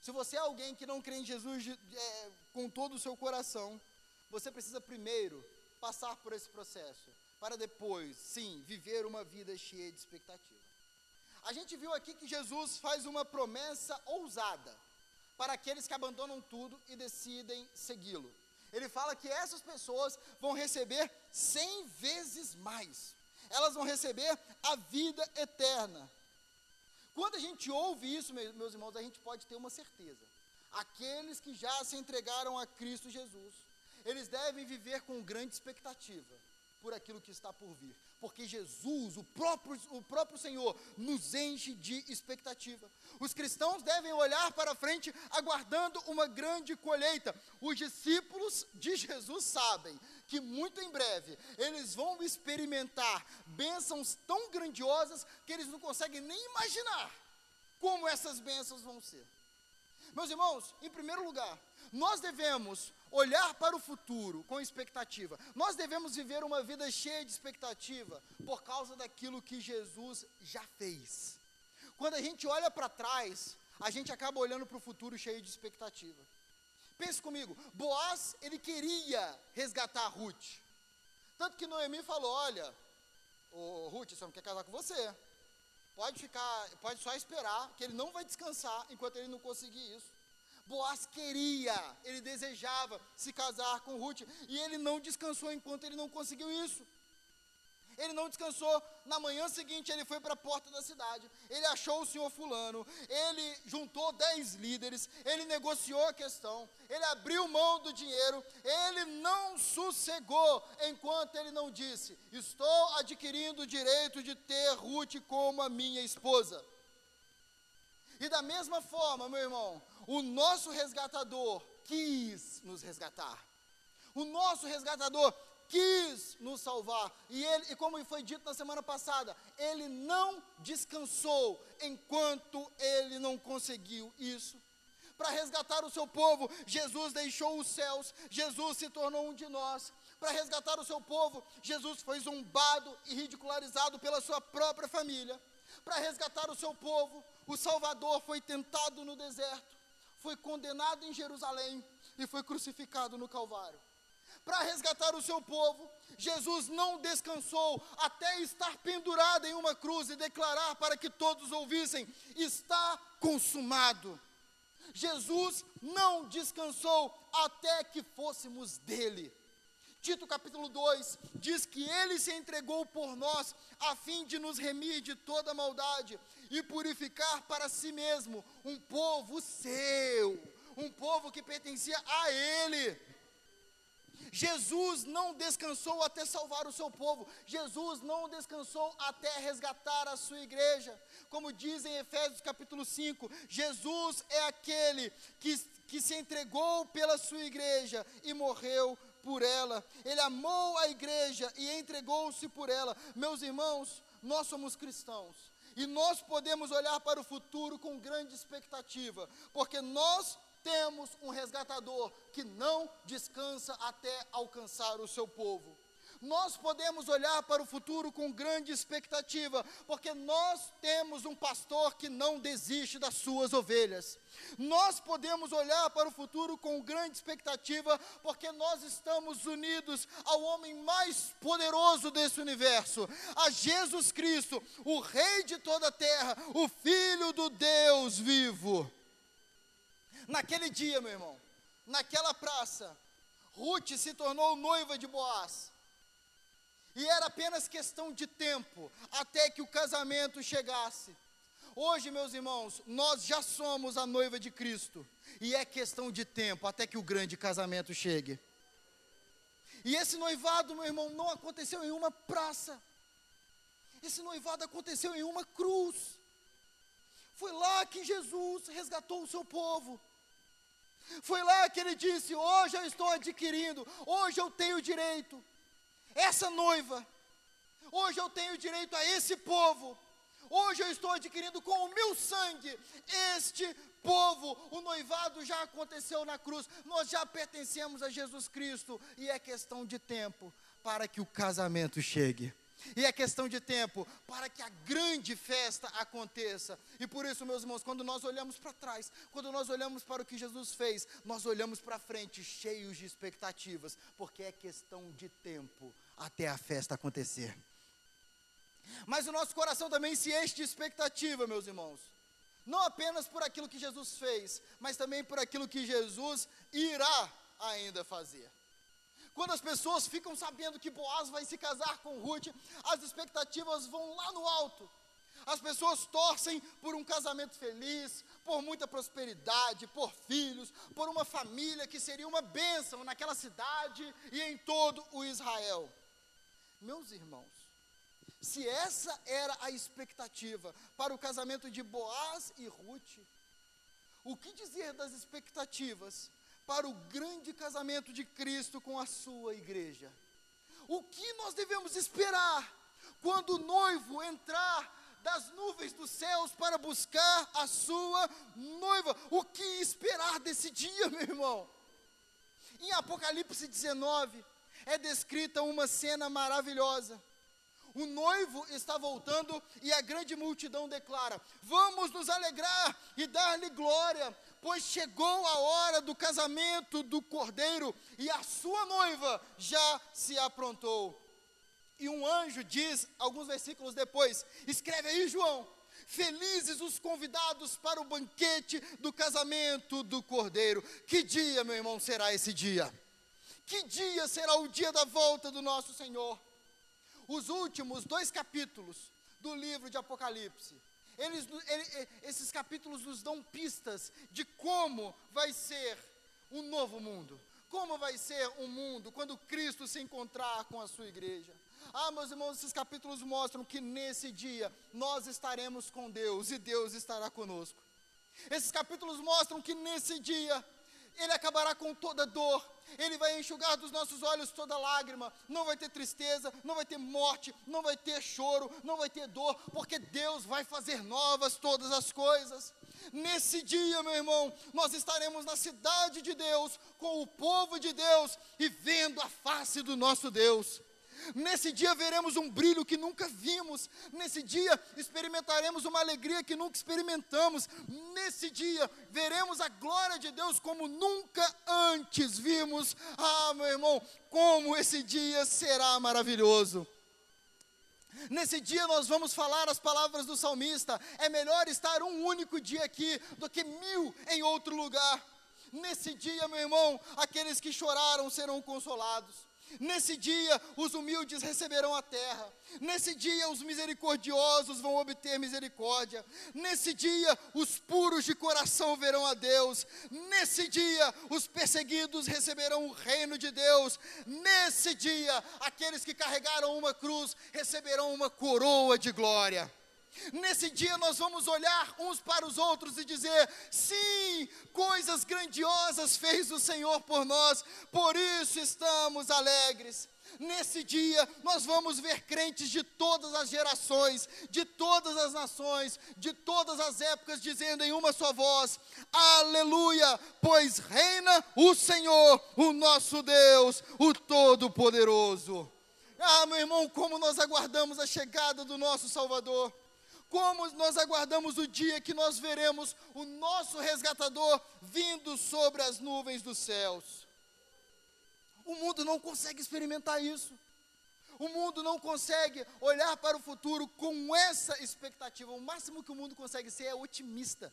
Se você é alguém que não crê em Jesus é, com todo o seu coração, você precisa primeiro passar por esse processo, para depois, sim, viver uma vida cheia de expectativa. A gente viu aqui que Jesus faz uma promessa ousada para aqueles que abandonam tudo e decidem segui-lo. Ele fala que essas pessoas vão receber cem vezes mais. Elas vão receber a vida eterna. Quando a gente ouve isso, meus irmãos, a gente pode ter uma certeza. Aqueles que já se entregaram a Cristo Jesus, eles devem viver com grande expectativa por aquilo que está por vir. Porque Jesus, o próprio, o próprio Senhor, nos enche de expectativa. Os cristãos devem olhar para frente aguardando uma grande colheita. Os discípulos de Jesus sabem que muito em breve eles vão experimentar bênçãos tão grandiosas que eles não conseguem nem imaginar como essas bênçãos vão ser. Meus irmãos, em primeiro lugar, nós devemos olhar para o futuro com expectativa. Nós devemos viver uma vida cheia de expectativa por causa daquilo que Jesus já fez. Quando a gente olha para trás, a gente acaba olhando para o futuro cheio de expectativa. Pense comigo, Boaz, ele queria resgatar Ruth. Tanto que Noemi falou: Olha, ô, Ruth, você não quer casar com você. Pode ficar, pode só esperar, que ele não vai descansar enquanto ele não conseguir isso. Boaz queria, ele desejava se casar com Ruth, e ele não descansou enquanto ele não conseguiu isso. Ele não descansou. Na manhã seguinte, ele foi para a porta da cidade. Ele achou o senhor Fulano. Ele juntou dez líderes. Ele negociou a questão. Ele abriu mão do dinheiro. Ele não sossegou enquanto ele não disse: Estou adquirindo o direito de ter Ruth como a minha esposa. E da mesma forma, meu irmão, o nosso resgatador quis nos resgatar. O nosso resgatador quis nos salvar. E ele, e como foi dito na semana passada, ele não descansou enquanto ele não conseguiu isso. Para resgatar o seu povo, Jesus deixou os céus, Jesus se tornou um de nós. Para resgatar o seu povo, Jesus foi zombado e ridicularizado pela sua própria família. Para resgatar o seu povo, o Salvador foi tentado no deserto, foi condenado em Jerusalém e foi crucificado no Calvário para resgatar o seu povo. Jesus não descansou até estar pendurado em uma cruz e declarar para que todos ouvissem: está consumado. Jesus não descansou até que fôssemos dele. Tito capítulo 2 diz que ele se entregou por nós a fim de nos remir de toda maldade e purificar para si mesmo um povo seu, um povo que pertencia a ele. Jesus não descansou até salvar o seu povo, Jesus não descansou até resgatar a sua igreja. Como diz em Efésios capítulo 5, Jesus é aquele que, que se entregou pela sua igreja e morreu por ela. Ele amou a igreja e entregou-se por ela. Meus irmãos, nós somos cristãos. E nós podemos olhar para o futuro com grande expectativa, porque nós temos um resgatador que não descansa até alcançar o seu povo. Nós podemos olhar para o futuro com grande expectativa, porque nós temos um pastor que não desiste das suas ovelhas. Nós podemos olhar para o futuro com grande expectativa, porque nós estamos unidos ao homem mais poderoso desse universo, a Jesus Cristo, o Rei de toda a terra, o Filho do Deus vivo. Naquele dia, meu irmão, naquela praça, Ruth se tornou noiva de Boaz. E era apenas questão de tempo até que o casamento chegasse. Hoje, meus irmãos, nós já somos a noiva de Cristo. E é questão de tempo até que o grande casamento chegue. E esse noivado, meu irmão, não aconteceu em uma praça. Esse noivado aconteceu em uma cruz. Foi lá que Jesus resgatou o seu povo. Foi lá que ele disse: Hoje eu estou adquirindo, hoje eu tenho direito. Essa noiva, hoje eu tenho direito a esse povo. Hoje eu estou adquirindo com o meu sangue este povo. O noivado já aconteceu na cruz. Nós já pertencemos a Jesus Cristo e é questão de tempo para que o casamento chegue. E é questão de tempo para que a grande festa aconteça. E por isso, meus irmãos, quando nós olhamos para trás, quando nós olhamos para o que Jesus fez, nós olhamos para frente cheios de expectativas, porque é questão de tempo até a festa acontecer. Mas o nosso coração também se enche de expectativa, meus irmãos. Não apenas por aquilo que Jesus fez, mas também por aquilo que Jesus irá ainda fazer. Quando as pessoas ficam sabendo que Boaz vai se casar com Ruth, as expectativas vão lá no alto. As pessoas torcem por um casamento feliz, por muita prosperidade, por filhos, por uma família que seria uma bênção naquela cidade e em todo o Israel. Meus irmãos, se essa era a expectativa para o casamento de Boaz e Ruth, o que dizer das expectativas para o grande casamento de Cristo com a sua igreja. O que nós devemos esperar quando o noivo entrar das nuvens dos céus para buscar a sua noiva? O que esperar desse dia, meu irmão? Em Apocalipse 19 é descrita uma cena maravilhosa. O noivo está voltando e a grande multidão declara: Vamos nos alegrar e dar-lhe glória, pois chegou a hora do casamento do cordeiro e a sua noiva já se aprontou. E um anjo diz, alguns versículos depois, escreve aí, João: Felizes os convidados para o banquete do casamento do cordeiro. Que dia, meu irmão, será esse dia? Que dia será o dia da volta do nosso Senhor? os últimos dois capítulos do livro de Apocalipse. Eles, ele, esses capítulos nos dão pistas de como vai ser um novo mundo. Como vai ser um mundo quando Cristo se encontrar com a sua igreja. Ah, meus irmãos, esses capítulos mostram que nesse dia nós estaremos com Deus e Deus estará conosco. Esses capítulos mostram que nesse dia Ele acabará com toda dor, Ele vai enxugar dos nossos olhos toda lágrima, não vai ter tristeza, não vai ter morte, não vai ter choro, não vai ter dor, porque Deus vai fazer novas todas as coisas. Nesse dia, meu irmão, nós estaremos na cidade de Deus, com o povo de Deus e vendo a face do nosso Deus. Nesse dia veremos um brilho que nunca vimos. Nesse dia experimentaremos uma alegria que nunca experimentamos. Nesse dia veremos a glória de Deus como nunca antes vimos. Ah, meu irmão, como esse dia será maravilhoso. Nesse dia nós vamos falar as palavras do salmista: é melhor estar um único dia aqui do que mil em outro lugar. Nesse dia, meu irmão, aqueles que choraram serão consolados. Nesse dia, os humildes receberão a terra. Nesse dia, os misericordiosos vão obter misericórdia. Nesse dia, os puros de coração verão a Deus. Nesse dia, os perseguidos receberão o reino de Deus. Nesse dia, aqueles que carregaram uma cruz receberão uma coroa de glória. Nesse dia nós vamos olhar uns para os outros e dizer: sim, coisas grandiosas fez o Senhor por nós, por isso estamos alegres. Nesse dia nós vamos ver crentes de todas as gerações, de todas as nações, de todas as épocas, dizendo em uma só voz: Aleluia, pois reina o Senhor, o nosso Deus, o Todo-Poderoso. Ah, meu irmão, como nós aguardamos a chegada do nosso Salvador como nós aguardamos o dia que nós veremos o nosso resgatador vindo sobre as nuvens dos céus. O mundo não consegue experimentar isso. O mundo não consegue olhar para o futuro com essa expectativa. O máximo que o mundo consegue ser é otimista.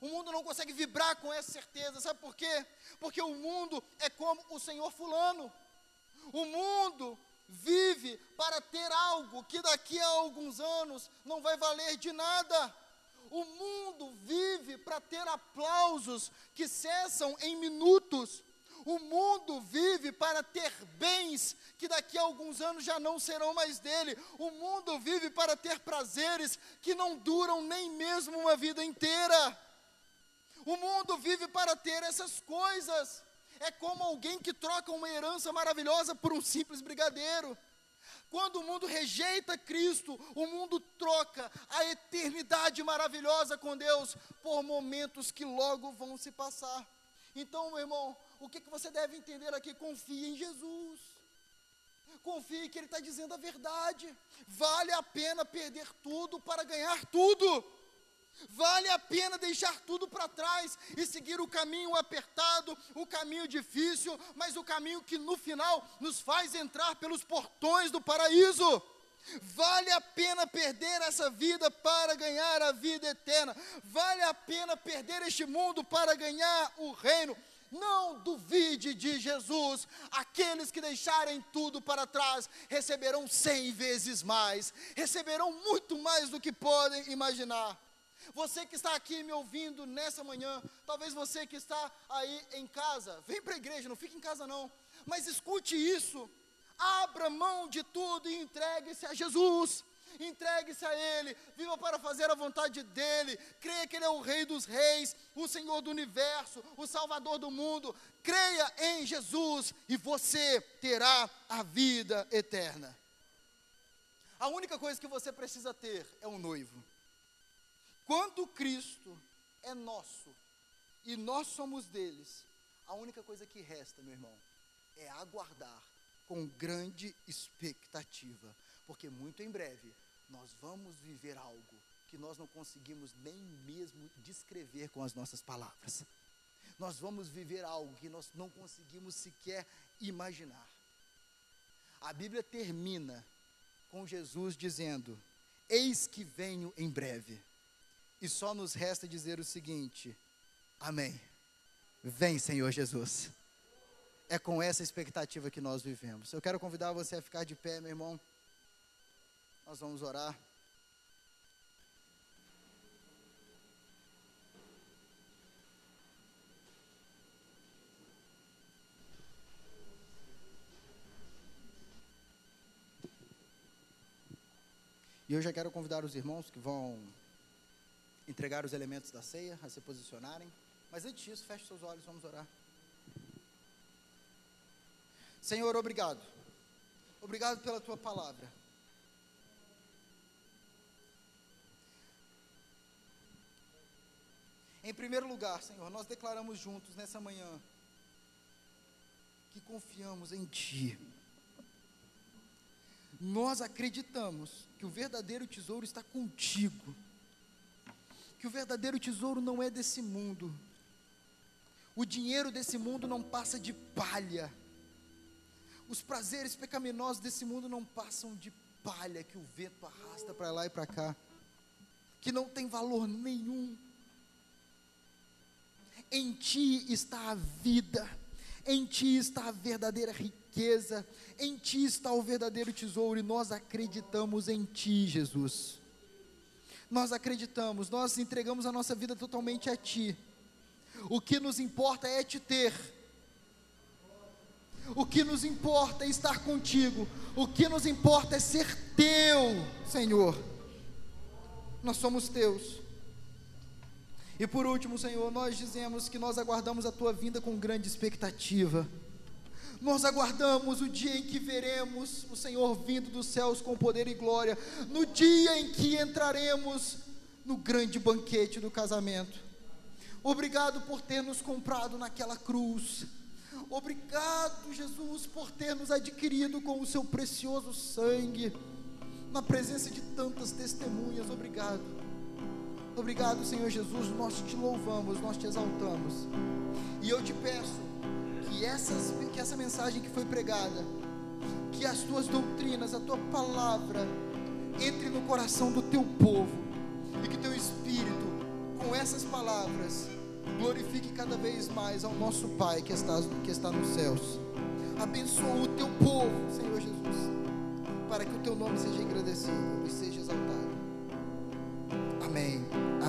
O mundo não consegue vibrar com essa certeza. Sabe por quê? Porque o mundo é como o Senhor Fulano. O mundo vive para ter algo que daqui a alguns anos não vai valer de nada. O mundo vive para ter aplausos que cessam em minutos. O mundo vive para ter bens que daqui a alguns anos já não serão mais dele. O mundo vive para ter prazeres que não duram nem mesmo uma vida inteira. O mundo vive para ter essas coisas. É como alguém que troca uma herança maravilhosa por um simples brigadeiro. Quando o mundo rejeita Cristo, o mundo troca a eternidade maravilhosa com Deus por momentos que logo vão se passar. Então, meu irmão, o que, que você deve entender aqui? Confie em Jesus. Confie que Ele está dizendo a verdade. Vale a pena perder tudo para ganhar tudo. Vale a pena deixar tudo para trás e seguir o caminho apertado, o caminho difícil, mas o caminho que no final nos faz entrar pelos portões do paraíso. Vale a pena perder essa vida para ganhar a vida eterna. Vale a pena perder este mundo para ganhar o reino. Não duvide de Jesus. Aqueles que deixarem tudo para trás receberão cem vezes mais, receberão muito mais do que podem imaginar. Você que está aqui me ouvindo nessa manhã, talvez você que está aí em casa, vem para a igreja, não fique em casa não, mas escute isso. Abra mão de tudo e entregue-se a Jesus. Entregue-se a Ele, viva para fazer a vontade dEle, creia que Ele é o Rei dos Reis, o Senhor do universo, o Salvador do mundo. Creia em Jesus e você terá a vida eterna. A única coisa que você precisa ter é um noivo. Quando Cristo é nosso e nós somos deles, a única coisa que resta, meu irmão, é aguardar com grande expectativa, porque muito em breve nós vamos viver algo que nós não conseguimos nem mesmo descrever com as nossas palavras. Nós vamos viver algo que nós não conseguimos sequer imaginar. A Bíblia termina com Jesus dizendo: Eis que venho em breve. E só nos resta dizer o seguinte: Amém. Vem, Senhor Jesus. É com essa expectativa que nós vivemos. Eu quero convidar você a ficar de pé, meu irmão. Nós vamos orar. E eu já quero convidar os irmãos que vão entregar os elementos da ceia a se posicionarem. Mas antes disso, feche seus olhos, vamos orar. Senhor, obrigado. Obrigado pela tua palavra. Em primeiro lugar, Senhor, nós declaramos juntos nessa manhã que confiamos em Ti. Nós acreditamos que o verdadeiro tesouro está contigo, que o verdadeiro tesouro não é desse mundo, o dinheiro desse mundo não passa de palha, os prazeres pecaminosos desse mundo não passam de palha que o vento arrasta para lá e para cá, que não tem valor nenhum. Em ti está a vida, em ti está a verdadeira riqueza, em ti está o verdadeiro tesouro e nós acreditamos em ti, Jesus. Nós acreditamos, nós entregamos a nossa vida totalmente a ti. O que nos importa é te ter. O que nos importa é estar contigo. O que nos importa é ser teu, Senhor. Nós somos teus. E por último, Senhor, nós dizemos que nós aguardamos a tua vinda com grande expectativa. Nós aguardamos o dia em que veremos o Senhor vindo dos céus com poder e glória, no dia em que entraremos no grande banquete do casamento. Obrigado por ter nos comprado naquela cruz. Obrigado, Jesus, por ter nos adquirido com o seu precioso sangue, na presença de tantas testemunhas. Obrigado. Obrigado, Senhor Jesus. Nós te louvamos, nós te exaltamos. E eu te peço que, essas, que essa mensagem que foi pregada, que as tuas doutrinas, a tua palavra, entre no coração do teu povo e que teu espírito, com essas palavras, glorifique cada vez mais ao nosso Pai que está, que está nos céus. Abençoa o teu povo, Senhor Jesus, para que o teu nome seja engrandecido e seja exaltado. Amém. Amém.